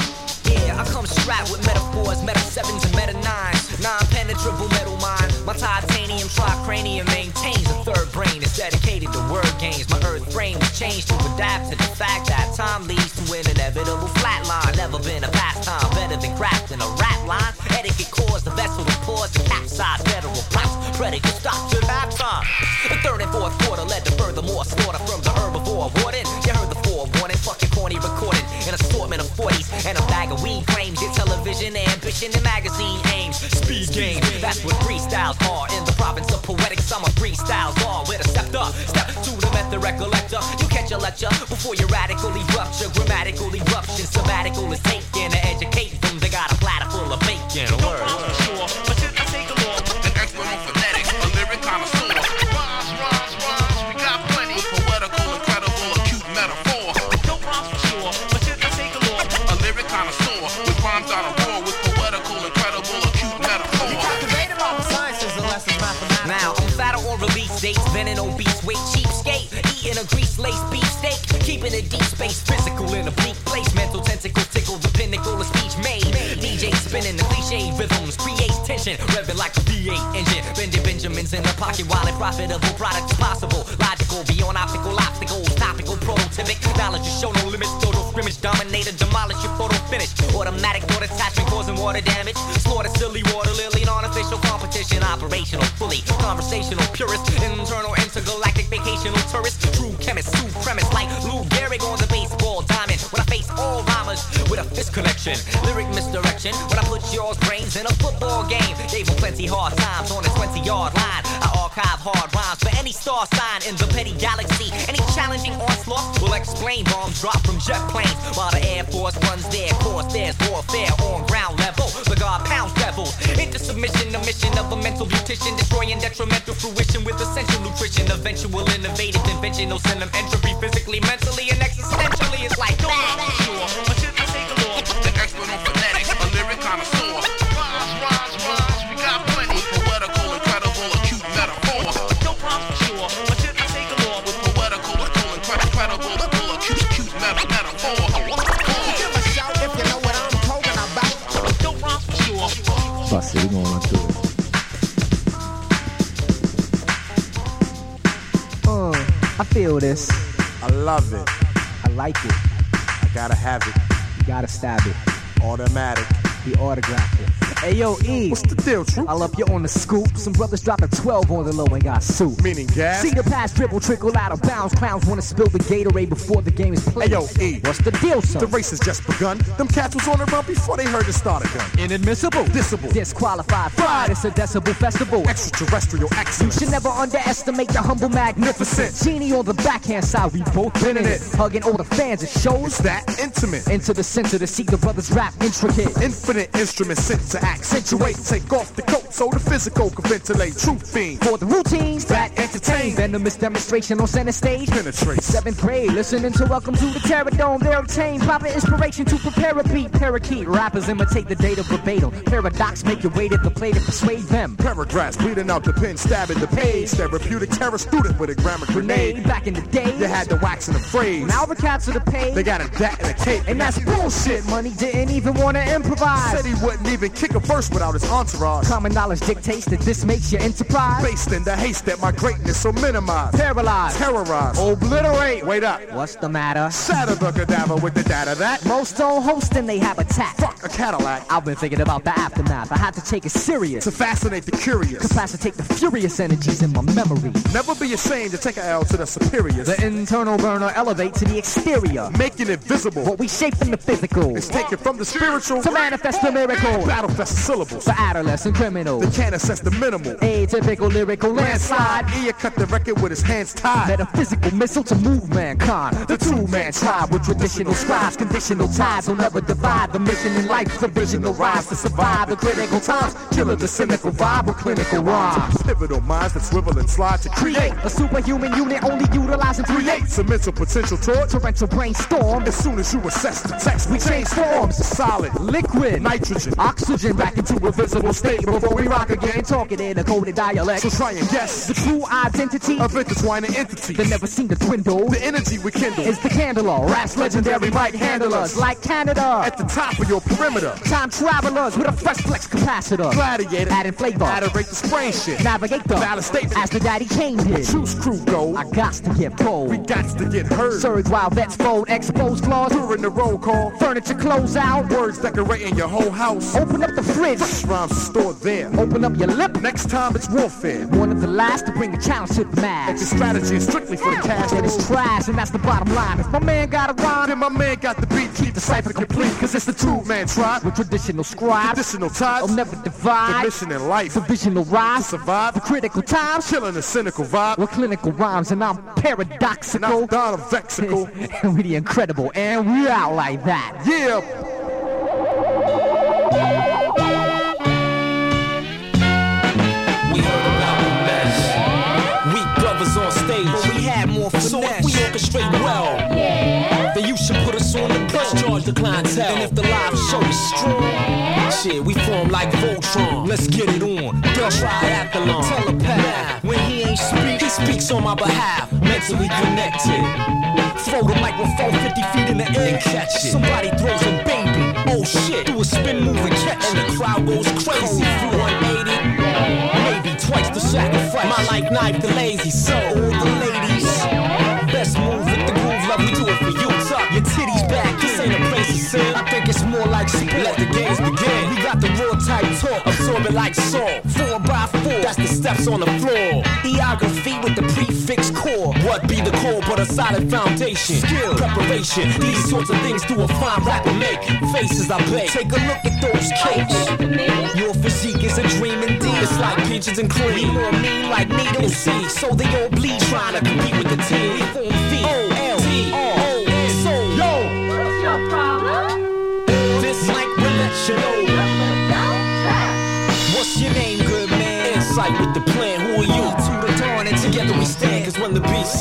Yeah, I come strapped with metaphors, meta sevens and meta nines. Non-penetrable metal mind. My titanium tricranium maintains a third brain. It's dedicated to word games. My earth frame was changed to adapt to the fact that time leads to an inevitable flatline. Never been a pastime better than crafting a rap line. Etiquette caused the vessel to pause to capsize federal plots. Predicate stop to halftime. The third and fourth quarter led to furthermore slaughter from the herbivore ambition and magazine aims. Speed game, that's what freestyles are. In the province of poetics, I'm a freestyle law with a scepter. Step to the method recollector. You catch a lecture before your radically rupture. Grammatical eruption, sabbatical is taken V8 engine. Bending Benjamins in the pocket while a profitable product possible. Logical, beyond optical obstacles, topical, prototypic. Knowledge is show no limits, total scrimmage, dominator, demolish your photo finish. Automatic thought attachment causing water damage. Slaughter silly water lily, non-official competition, operational, fully conversational, purist, internal, intergalactic, vacational tourist, true chemist, premise like Lou Gehrig on the baseball diamond. When I face all rhymers with a fist connection, lyric misdirection. When I put yours brains in a football game, plenty hard times on a 20 yard line. I archive hard rhymes for any star sign in the petty galaxy. Any challenging onslaught will explain bombs drop from jet planes while the Air Force runs their course. There's warfare on ground level. The God pounds devils into submission. The mission of a mental beautician, destroying detrimental fruition with essential nutrition. Eventual innovative invention, no them entropy physically, mentally, and existentially. It's like rhymes for feel this. I love it. I like it. I gotta have it. You gotta stab it. Automatic. He autographed it. Hey yo, E. What's the deal, True? I love you on the scoop. Some brothers dropping 12 on the low and got soup. Meaning gas? See the pass dribble trickle out of bounds. Clowns wanna spill the Gatorade before the game is played. Hey yo, E. What's the deal, son? The race has just begun. Them cats was on the run before they heard the starter gun. Inadmissible. Dissable. Disqualified. Fried. It's a decibel festival. Extraterrestrial You should never underestimate the humble magnificent. Genie on the backhand side, we both been in it. Hugging all the fans, it shows. It's that intimate. Into the center to see the brothers rap intricate. Infinite instruments sent to accentuate. Take off the coat so the physical can ventilate. True fiend. For the routines that entertain. Venomous demonstration on center stage. Penetrate. Seventh grade, listening to Welcome to the Terror Dome. They obtain proper inspiration to prepare a beat. Parakeet rappers imitate the data verbatim. Paradox make your way to the plate to persuade them. Paragraphs bleeding out the pen, stabbing the page. Therapeutic terror student with a grammar Grenade back in the day. You had the wax and the phrase. Now the cats are the pay. They got a dat and a cape. and that's bullshit. Money didn't even want to improvise. Said he wouldn't even kick a verse without his entourage. Common knowledge dictates that this makes your enterprise Based in the haste that my greatness so minimize. Paralyze. Terrorize. Obliterate. Wait up. What's the matter? Shatter the cadaver with the data that. Most don't host and they have attack. Fuck a Cadillac. I've been thinking about the aftermath. I had to take it serious. To fascinate the curious. Capacitate the furious energies in my memory. Never be ashamed to take an L to the superiors. The internal burner elevate to the exterior. Making it visible. What we shape in the physical. It's taken from the spiritual. To manifest the miracle. Battlefest syllables. For adolescent criminals. The can assess the minimal. Atypical lyrical landslide. Ear cut the record with his hands tied. Metaphysical missile to move mankind. The two-man tribe with traditional scribes. Conditional ties will never divide. The mission in life is original rise to survive the critical times. Killer the cynical vibe with clinical rhymes. Pivotal minds that swivel and slide to create. A superhuman unit only utilizing three Create some mental potential toward torrential brainstorm. As soon as you assess the text, We change forms. Solid, Liquid, nitrogen, oxygen back into a visible state before we rock again. Talking in a coded dialect. So try and guess the true identity of intertwining entities that never seem to dwindle. The energy we kindle is the candle. Rap's legendary might handle us like Canada. At the top of your perimeter. Time travelers with a fresh flex capacitor. Gladiator. Adding flavor. Adorate the sprain shit. Navigate the Valid statement. As the daddy changes. Choose crew go. I got to get cold. We got to get heard. Surge while vets fold. Expose flaws. During the roll call. Furniture close out. Words decorating your whole house. Open up the fridge. Fresh rhymes stored there. Open up your lip. Next time it's warfare. One of the last to bring a challenge to the mass. your strategy is strictly for the cash, it's trash, and that's the bottom line. If my man got a rhyme, then my man got the beat. Keep the cipher complete, cause it's the two-man tribe. with traditional scribes, Traditional ties. I'll never divide. The mission in life. Divisional rise, Survive. The critical times, Chilling a cynical vibe. with clinical rhymes, and I'm And paradoxical. I'm Don of Vexical. and we the incredible, and we out like that. Yeah. The clientele. And if the live show is strong, shit, we form like Voltron. Let's get it on. The triathlon, telepath. When he ain't speak, he speaks on my behalf. Mentally connected. Throw the microphone 50 feet in the air, catch it. Somebody throws a baby. Oh shit, do a spin move and catch it. And the crowd goes crazy. 180 maybe twice the sacrifice. My life knife the lazy, so all the ladies. Ain't a place to sin. I think it's more like sport. Let the games begin. We got the raw type talk, absorb it like salt. Four by four, that's the steps on the floor. Eography with the prefix core. What be the core but a solid foundation? Skill, preparation, these sorts of things do a fine rapper make. Faces I bake, take a look at those cakes. Your physique is a dream indeed. It's like peaches and cream. More mean like needle see. So they all bleed trying to compete with the team. We form V O oh. Will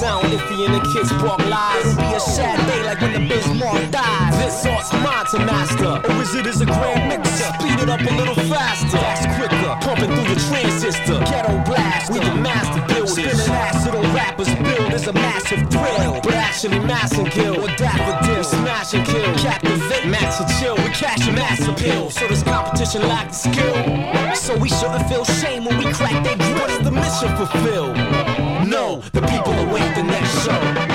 sound iffy and the kids bark lies, it'll be a sad day like when the Bismarck dies. This art's mine to master. Or is a grand mixer? Speed it up a little faster. That's quicker. Pumping through the transistor. Ghetto blast. We the master builders. Spinning acid on rappers build is a massive thrill. But actually mass and kill. Or daffodil. Smash and kill. Captivate. Max and chill. We cash and mass appeal. So this competition lack the skill. So we shouldn't feel shame when we crack their grill. What is the mission fulfilled? No, the people await the next show.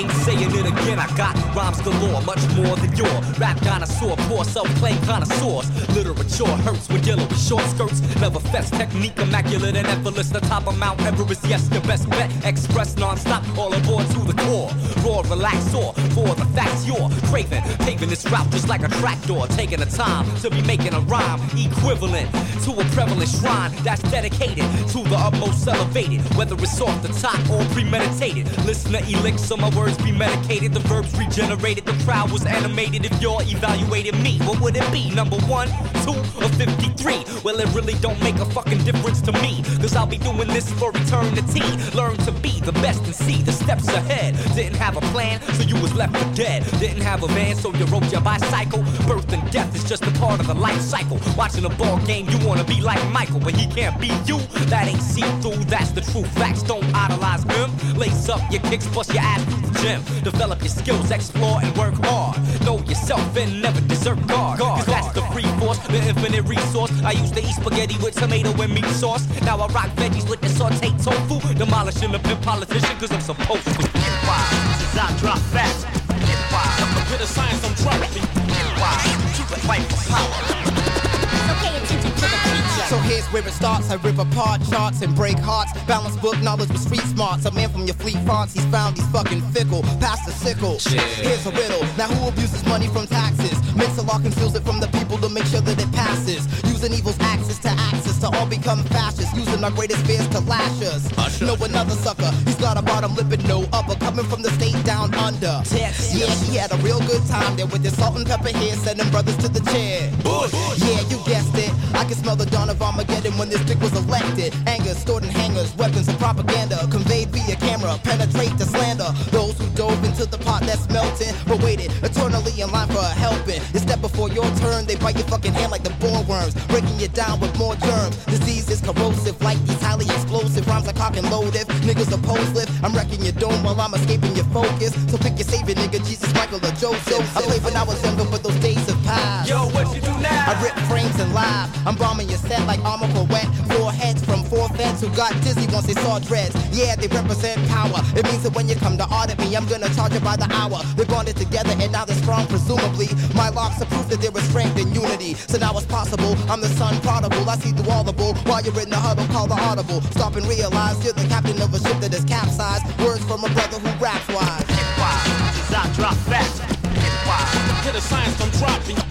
Ain't saying it again, I got rhymes galore, much more than your rap dinosaur, poor self-claimed connoisseurs. Literature hurts with yellow short skirts, never fest technique immaculate and effortless. The top of Mount Everest, yes, your best bet. Express non-stop, all aboard to the core. Raw, relax, or for the facts you're craving. Paving this route just like a trapdoor, taking the time to be making a rhyme equivalent to a prevalent shrine that's dedicated to the utmost elevated. Whether it's off the top or premeditated. listen Listener elixir, my words be medicated, the verbs regenerated, the crowd was animated. If you're evaluating me, what would it be? Number one, two, or 53? Well, it really don't make a fucking difference to me. Cause I'll be doing this for eternity. Learn to be the best and see the steps ahead. Didn't have a plan, so you was left for dead. Didn't have a van, so you rode your bicycle. Birth and death is just a part of the life cycle. Watching a ball game, you wanna be like Michael, but he can't be you. That ain't see through, that's the true facts. Don't idolize him. Lace up your kicks, bust your ass gym. Develop your skills, explore and work hard. Know yourself and never desert guard. Cause that's the free force, the infinite resource. I used to eat spaghetti with tomato and meat sauce. Now I rock veggies with the sauteed tofu. Demolishing the pimp politician cause I'm supposed to. Get wild, since I drop fast. Get wild, a bit of science I'm dropping. Get wild, keep it fight for power. So here Here's where it starts. I rip apart charts and break hearts. Balance book knowledge with street smarts. A man from your fleet fonts, he's found he's fucking fickle. Past the sickle. Here's a riddle. Now who abuses money from taxes? Makes a law conceals it from the people to make sure that it passes. Using evil's axis to access to all become fascists. Using our greatest fears to lash us. Know another sucker. He's got a bottom lip and no upper. Coming from the state down under. Texas. Yeah, he had a real good time there with his salt and pepper hair, sending brothers to the chair. Bush. Yeah, you guessed I can smell the dawn of Armageddon when this dick was elected. Anger stored in hangars, weapons of propaganda conveyed via camera, penetrate the slander. Those who dove into the pot that's melting, but waited eternally in line for a helping. You step before your turn, they bite your fucking hand like the boar worms, breaking you down with more germs. Disease is corrosive, like these highly explosive rhymes are cock and loaded. Niggas oppose lift, I'm wrecking your dome while I'm escaping your focus. So pick your savior, nigga, Jesus, Michael, or Joseph. I played when I was younger, but those days Yo, what you do now? I rip frames and live. I'm bombing your set like armor for wet. Four heads from four feds who got dizzy once they saw dreads. Yeah, they represent power. It means that when you come to audit me, I'm gonna charge you by the hour. They bonded together and now they're strong, presumably. My locks are proof that there was strength and unity. So now it's possible. I'm the son prodigal. I see through all the bull. While you're in the huddle, call the audible. Stop and realize you're the captain of a ship that is capsized. Words from a brother who raps wise. Wild, cause I drop fast. Get Hit a science, I'm dropping.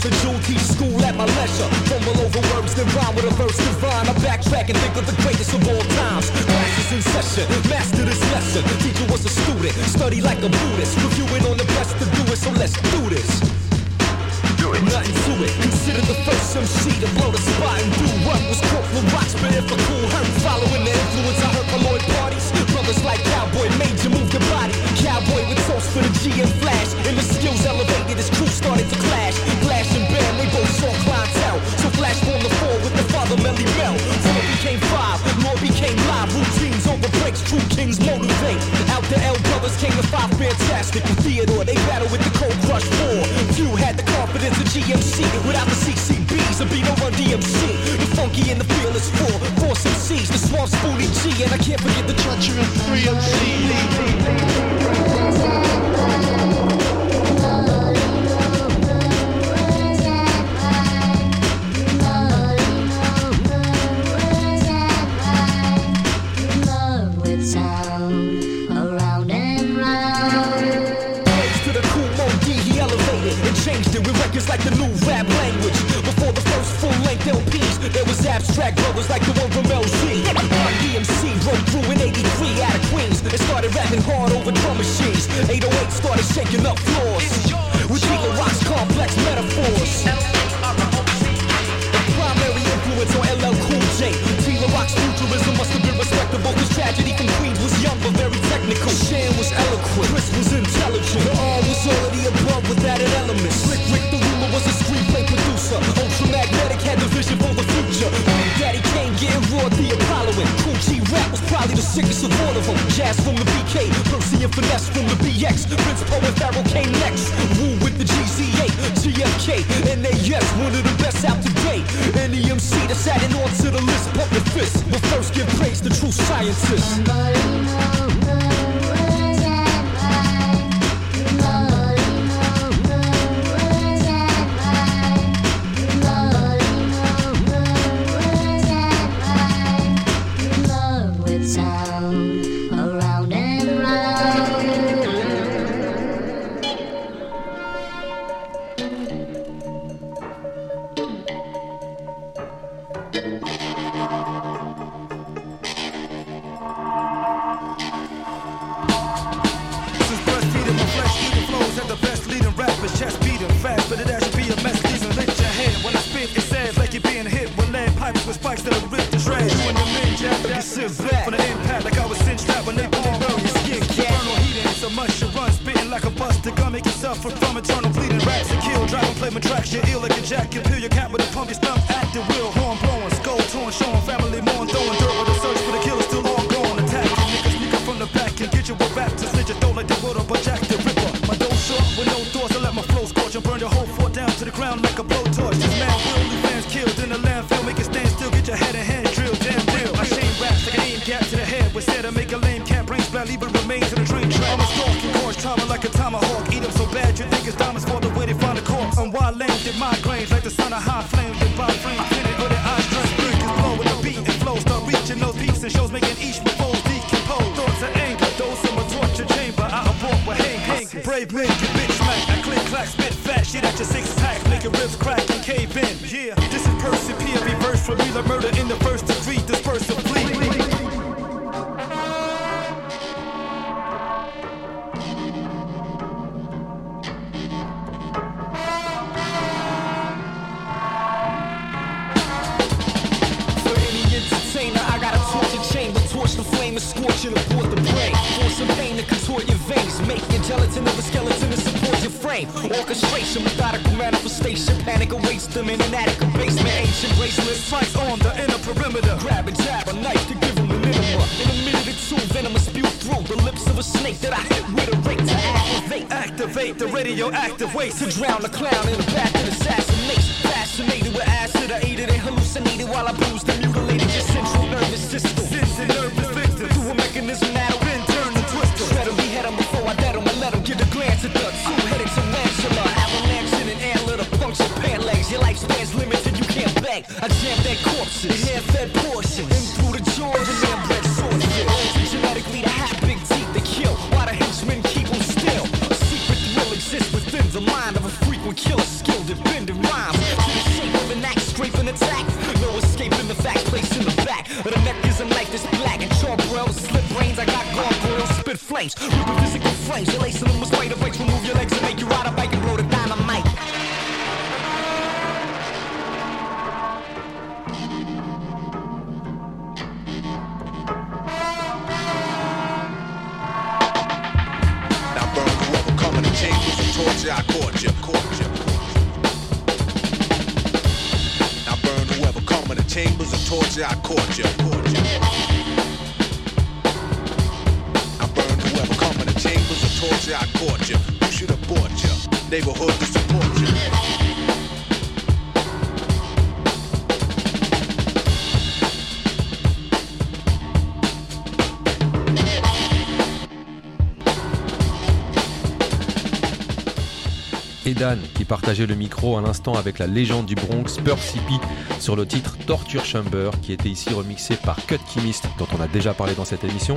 Exposing Jewel teach school at my leisure. Fumble over words, then rhyme with a verse divine. I backtrack and think of the greatest of all times. Classes in session, master this lesson. Teacher was a student, study like a Buddhist. Reviewing on the best to do it, so let's do this. Do it. Nothing to it. Consider the first MC to blow the spot and do what was caught from rocks, but if a cool hurt. Following the influence I heard from Lloyd parties. Brothers like Cowboy made you move your body. Cowboy with toast for the G and flash. And the skills elevated, his crew started to clash. Flash and Bam, they both saw clientele. So Flash formed the four with the father Melle Mel. Four became five, more became live. Routines over breaks, true kings motivate. Out the L brothers came to five fantastic. With Theodore, they battle with the cold crush four. Few had the confidence of GMC. Without the CCBs, there'd be no run DMC. The funky and the fearless four. Force MCs, the swamp Spoonie Gee. And I can't forget the treacherous Love There was abstract brothers like the one from LZ. Run DMC broke through in 83 out of Queens and started rapping hard over drum machines. 808 started shaking up floors with T La Rock's complex metaphors. The primary influence on LL Cool J. T La Rock's futurism must have been respectable Cause tragedy from Queens Jazz from the BK, Percy and Finesse from the BX Prince Po and Pharoahe came next. Woo with the GZ8, GFK, NAS One of the best out to date Any MC that's adding on to the list, pump your fist. But first give praise to true scientists Yeah, this is Percy P, reverse from me, the murder in the first degree, disperse the fleet. For any entertainer, I got a torture chamber, torch the flame and scorch it aboard the brain. Force some pain to contort your veins, make your gelatin of a skeleton frame. Orchestration, methodical manifestation, panic awaits them in an attic or basement. Ancient bracelets, Strikes on the inner perimeter. grab and jab a knife to give them an enema. In a minute or two, venom will spew through the lips of a snake that I hit with a rake to activate. Activate the radioactive waste. To drown the clown in a bath and assassinate. Fascinated with acid, I aided and hallucinated while I bruised and mutilated your central nervous system. Sins nervous victims. Through a mechanism that'll bend, turn and twist them. Shred 'em, behead 'em before I dead 'em and let 'em get a glance at the two-headed tarantula. Avalanche in an antler, puncture pant legs. Your lifespan's limited, you can't beg. I jam dead corpses, hand-fed portions. In through the jaws and then bred swordfish. Genetically, to have big teeth to kill. Why the henchmen keep 'em still? A secret thrill exists within the mind of a frequent killer skilled at bending rhymes. To the shape of an axe, scraping attack. No escaping the facts placed in the back. But the neck is a knife that's black and charbroiled. Slip brains, I got gargoyles, spit flames. Flames. You're lacing them with spider bites. Remove your legs and make you ride a bike and blow the dynamite. Now burn whoever come in the chambers of torture, I caught you, caught you. Now burn whoever in the chambers of torture, I caught you, caught you. Torture, I caught you. Who should have bought you? Neighborhood to support you. Edan qui partageait le micro à l'instant avec la légende du Bronx Percy P sur le titre Torture Chamber qui était ici remixé par Cut Chemist dont on a déjà parlé dans cette émission.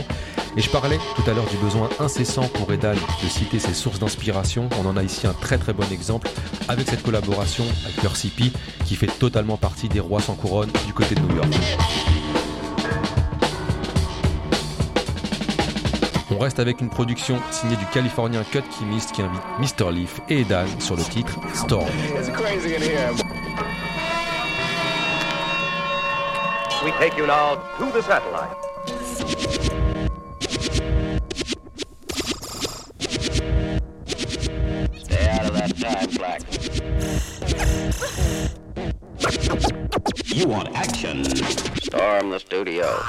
Et je parlais tout à l'heure du besoin incessant pour Edan de citer ses sources d'inspiration. On en a ici un très très bon exemple avec cette collaboration avec Percy P qui fait totalement partie des rois sans couronne du côté de New York On reste avec une production signée du Californien Cut Chemist qui invite Mr. Leaf et Edan sur le titre Storm. It's crazy in here. We take you now to the satellite. Stay out of that time, Black. You want action? Storm the studio.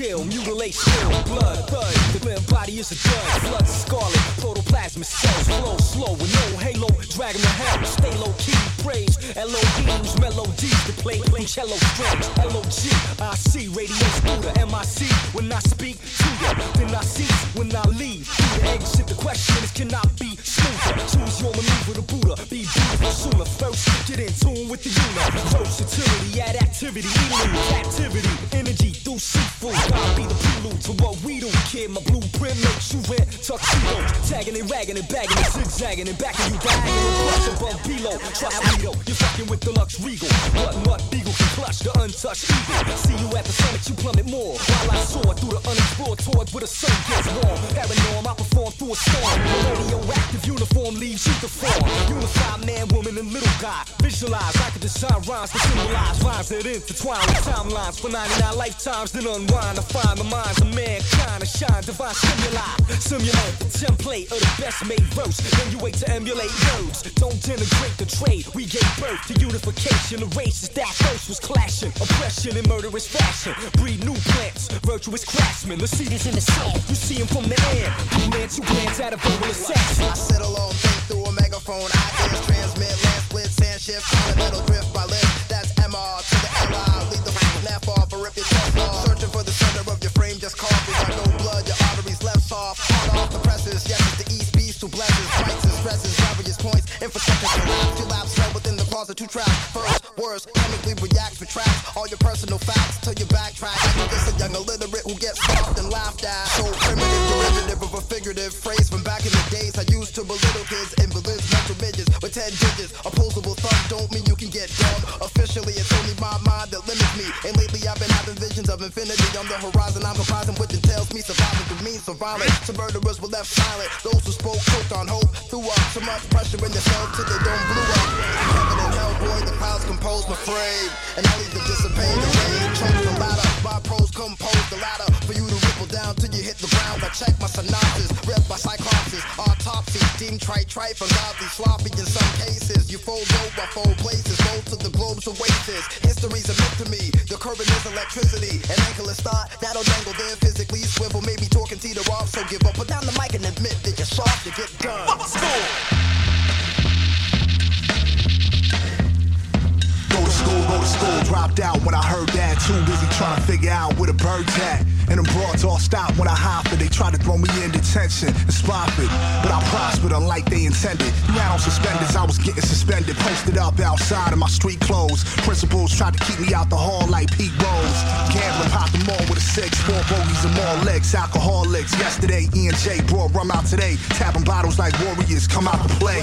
Kill, mutilate, spill, blood, thud. The living body is a dud. Blood scarlet, protoplasmic cells. Flow slow with no halo. Drag to hell. Stay low key, praise. Elohims, melodies. The play, play cello strings. LOG, I see, radio scooter. MIC, when I speak to you. Then I see when I leave. Through the exit, the question is, can I be smoother? Choose your maneuver to Buddha. Be beautiful sooner. First, get in tune with the unit. Versatility, add activity, elude captivity, energy through seafood. God be the prelude to what we do, kid. My blueprint makes you wear tuxedo. Tagging and ragging and bagging and zigzagging and backing you diagonal. Plus above below. Trust me though, you're fucking with the Lux regal. What what beagle can clutch the untouched eagle. See you at the summit, you plummet more. While I soar through the unexplored towards where the sun gets warm. Paranorm, I perform through a storm. Radioactive uniform leaves you deformed. Unified man, woman, and little guy. Visualize, I can design rhymes to symbolize rhymes that intertwine with timelines for 99 lifetimes, then unwind to find the minds of mankind and shine divine stimuli. Simulate the template of the best made verse. Then you wait to emulate words. Don't denigrate the trade. We gave birth to unification of races that first was clashing. Oppression in murderous fashion. Breed new plants, virtuous craftsmen. The seed is in the soul. You see them from the air. You glance, you glance at a verbal assassin. I sit alone, think through a megaphone. Ideas transmit, land split, sand shift, metal drift by lift. That's MR to the LI. Two traps. First, worse, chemically reacts, retracts all your personal facts till you backtrack. Just a young illiterate who gets scoffed and laughed at. So primitive, derivative of a figurative phrase of infinity on the horizon. I'm comprising which entails me surviving through means so violent. Some murderers were left silent. Those who spoke choked on hope. Threw up so much pressure in yourself till they don't blew up. Heaven and hell, boy, the clouds compose my frame. And I leave the dissipate the rain. Chunks the ladder. My pros compose the ladder. For you to ripple down till you hit the. I check my synopsis. Ripped by cyclopses. Autopsy. Deemed trite, trite, from godly sloppy in some cases. You fold I fold places. Go to the globe's oasis. History's a myth to me. The current is electricity. An anchorless thought that'll dangle there physically. Swivel, maybe talking teeter off. So give up, put down the mic and admit that you're soft to get done. fuck School. School, go to school, dropped out when I heard that. Too busy trying to figure out where the bird's at. And them broads all stopped when I hopped it. They tried to throw me in detention and spot it. But I prospered unlike they intended. You on suspenders, I was getting suspended. Posted up outside in my street clothes. Principals tried to keep me out the hall like Pete Rose. Gambling popped them all with a six, four bogeys and more legs. Alcoholics. Yesterday, E and J brought rum out today. Tapping bottles like warriors come out to play.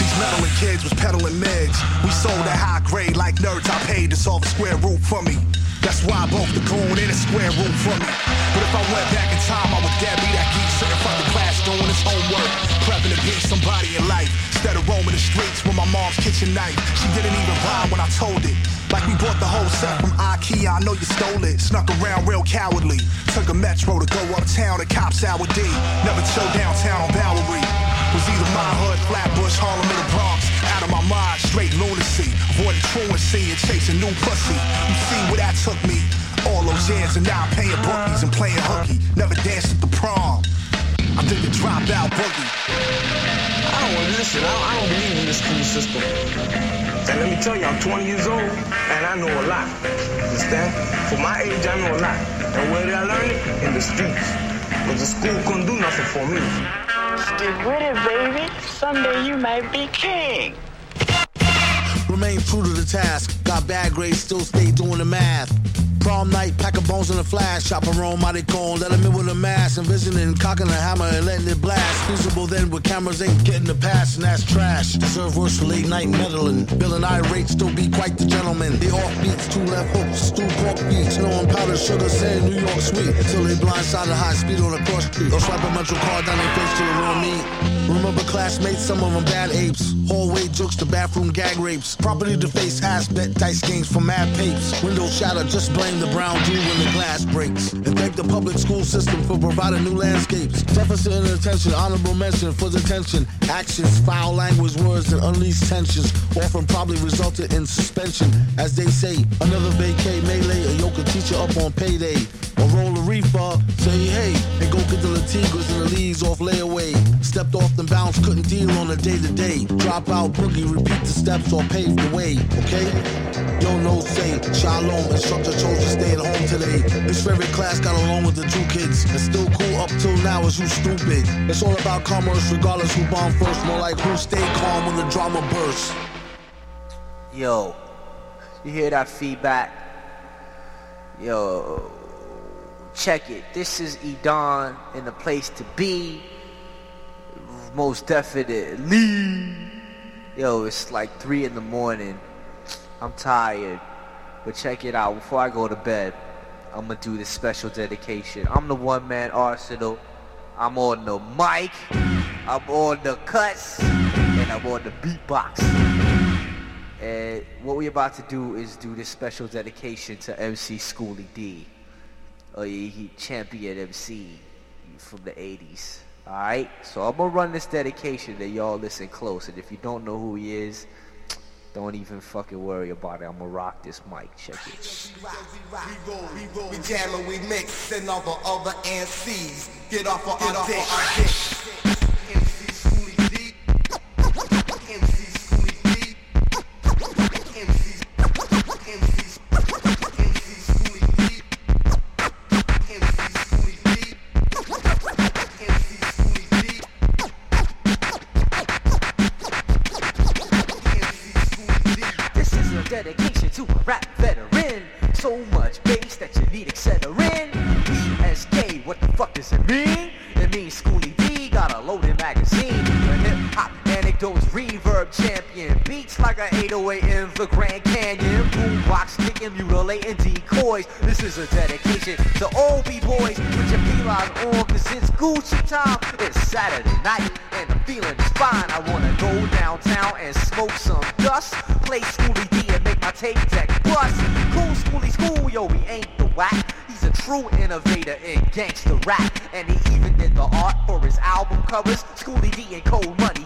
These meddling kids was peddling meds. We sold at high grade like nerds. I paid to solve a square root for me. That's why I broke the cone in a square root for me. But if I went back in time, I would dare be that geek of the class doing his homework. Prepping to be somebody in life. Instead of roaming the streets with my mom's kitchen knife. She didn't even rhyme when I told it. Like we bought the whole set from IKEA, I know you stole it. Snuck around real cowardly. Took a metro to go uptown to Cops Hour D. Never chill downtown on Bowery. Was either my hood, Flatbush, Harlem, or the Bronx. Out of my mind, straight lunacy. Avoiding truancy and chasing new pussy. You see where that took me. All those years and now I'm paying bookies and playing hooky. Never danced at the prom. I did the dropout boogie. I don't want to listen. I don't, I don't believe in this school system. And let me tell you, I'm 20 years old and I know a lot. Understand? For my age, I know a lot. And where did I learn it? In the streets. Because the school couldn't do nothing for me. Stick with it, baby. Someday you might be king. Remain true to the task. Got bad grades, still stay doing the math. Prom night, pack of bones in a flash. Roam out cone, let him in with a mask. Envisioning cocking a hammer and letting it blast. Feasible then with cameras ain't getting the pass, and that's trash. Deserve worse for late night meddling. Bill and I irate, still be quite the gentleman. The off beats, two left hooks, two pork beats. Snowing powder, sugar, sand, New York sweet. Until they blindsided high speed on a cross street. Or swipe a metro card down their face to the raw meat. Remember classmates, some of them bad apes. Hallway jokes to bathroom gag rapes. Property to face, ass bet, dice games for mad papes. Windows shatter, just blame the brown dew when the glass breaks. And thank the public school system for providing new landscapes. Deficit in attention, honorable mention for detention. Actions, foul language, words, that unleashed tensions often probably resulted in suspension. As they say, another vacay melee, a yoke teacher up on payday. Or roll a uh, say hey, and go get the Latigas and the leaves off layaway. Stepped off the bounce, couldn't deal on a day to day. Drop out boogie, repeat the steps or pave the way, okay? Yo, no say, shalom, instructor chose to stay at home today. This favorite class got along with the two kids. And still cool up till now is who stupid. It's all about commerce, regardless who bomb first. More like who stay calm when the drama bursts. Yo, you hear that feedback? Yo, Check it. This is Edan in the place to be. Most definitely. Yo, it's like 3 in the morning. I'm tired. But check it out. Before I go to bed, I'm going to do this special dedication. I'm the one man arsenal. I'm on the mic. I'm on the cuts. And I'm on the beatbox. And what we're about to do is do this special dedication to MC Schoolly D. Oh yeah, he champion MC from the 80s. Alright? So I'm gonna run this dedication that y'all listen close. And if you don't know who he is, don't even fucking worry about it. I'm gonna rock this mic. Check it. We jamming, we mix, and other other MCs. Get off of our dick. 808 in the Grand Canyon. Boombox kicking, mutilating decoys. This is a dedication to all B-boys. Put your P-Line on, cause it's Gucci time. It's Saturday night, and the feeling is fine. I wanna go downtown and smoke some dust. Play Schoolly D and make my tape deck bust. Cool Schoolie School, yo, he ain't the whack. He's a true innovator in gangster rap. And he even did the art for his album covers. Schoolly D and Code Money,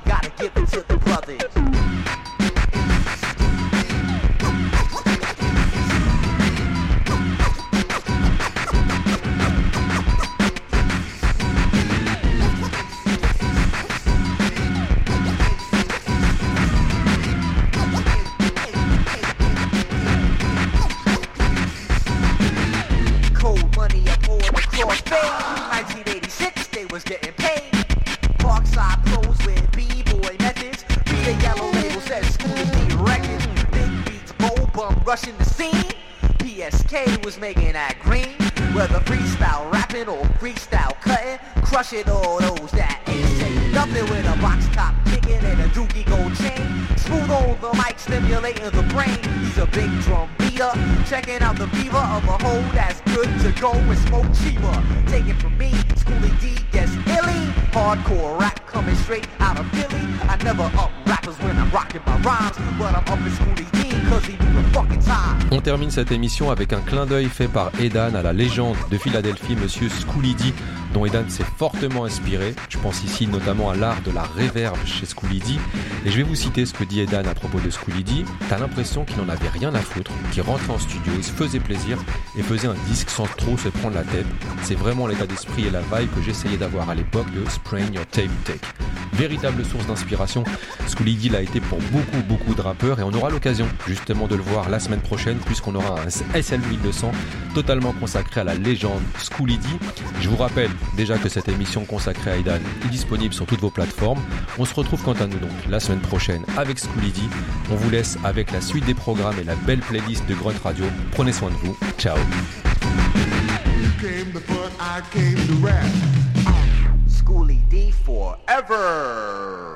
termine cette émission avec un clin d'œil fait par Edan à la légende de Philadelphie, monsieur Schoolie D, dont Edan s'est fortement inspiré. Je pense ici notamment à l'art de la réverb chez Schoolie D. Et je vais vous citer ce que dit Edan à propos de Schoolie D. T'as l'impression qu'il n'en avait rien à foutre, qu'il rentrait en studio, il se faisait plaisir et faisait un disque sans trop se prendre la tête. C'est vraiment l'état d'esprit et la vibe que j'essayais d'avoir à l'époque de Sprain Your Tape Tech. Véritable source d'inspiration, Schoolie D l'a été pour beaucoup beaucoup de rappeurs et on aura l'occasion justement de le voir la semaine prochaine puisqu'on aura un SL 1200 totalement consacré à la légende Schoolie D. Je vous rappelle déjà que cette émission consacrée à Aidan est disponible sur toutes vos plateformes. On se retrouve quant à nous donc la semaine prochaine avec Schoolie D. On vous laisse avec la suite des programmes et la belle playlist de Grunt Radio. Prenez soin de vous. Ciao. Julie D forever.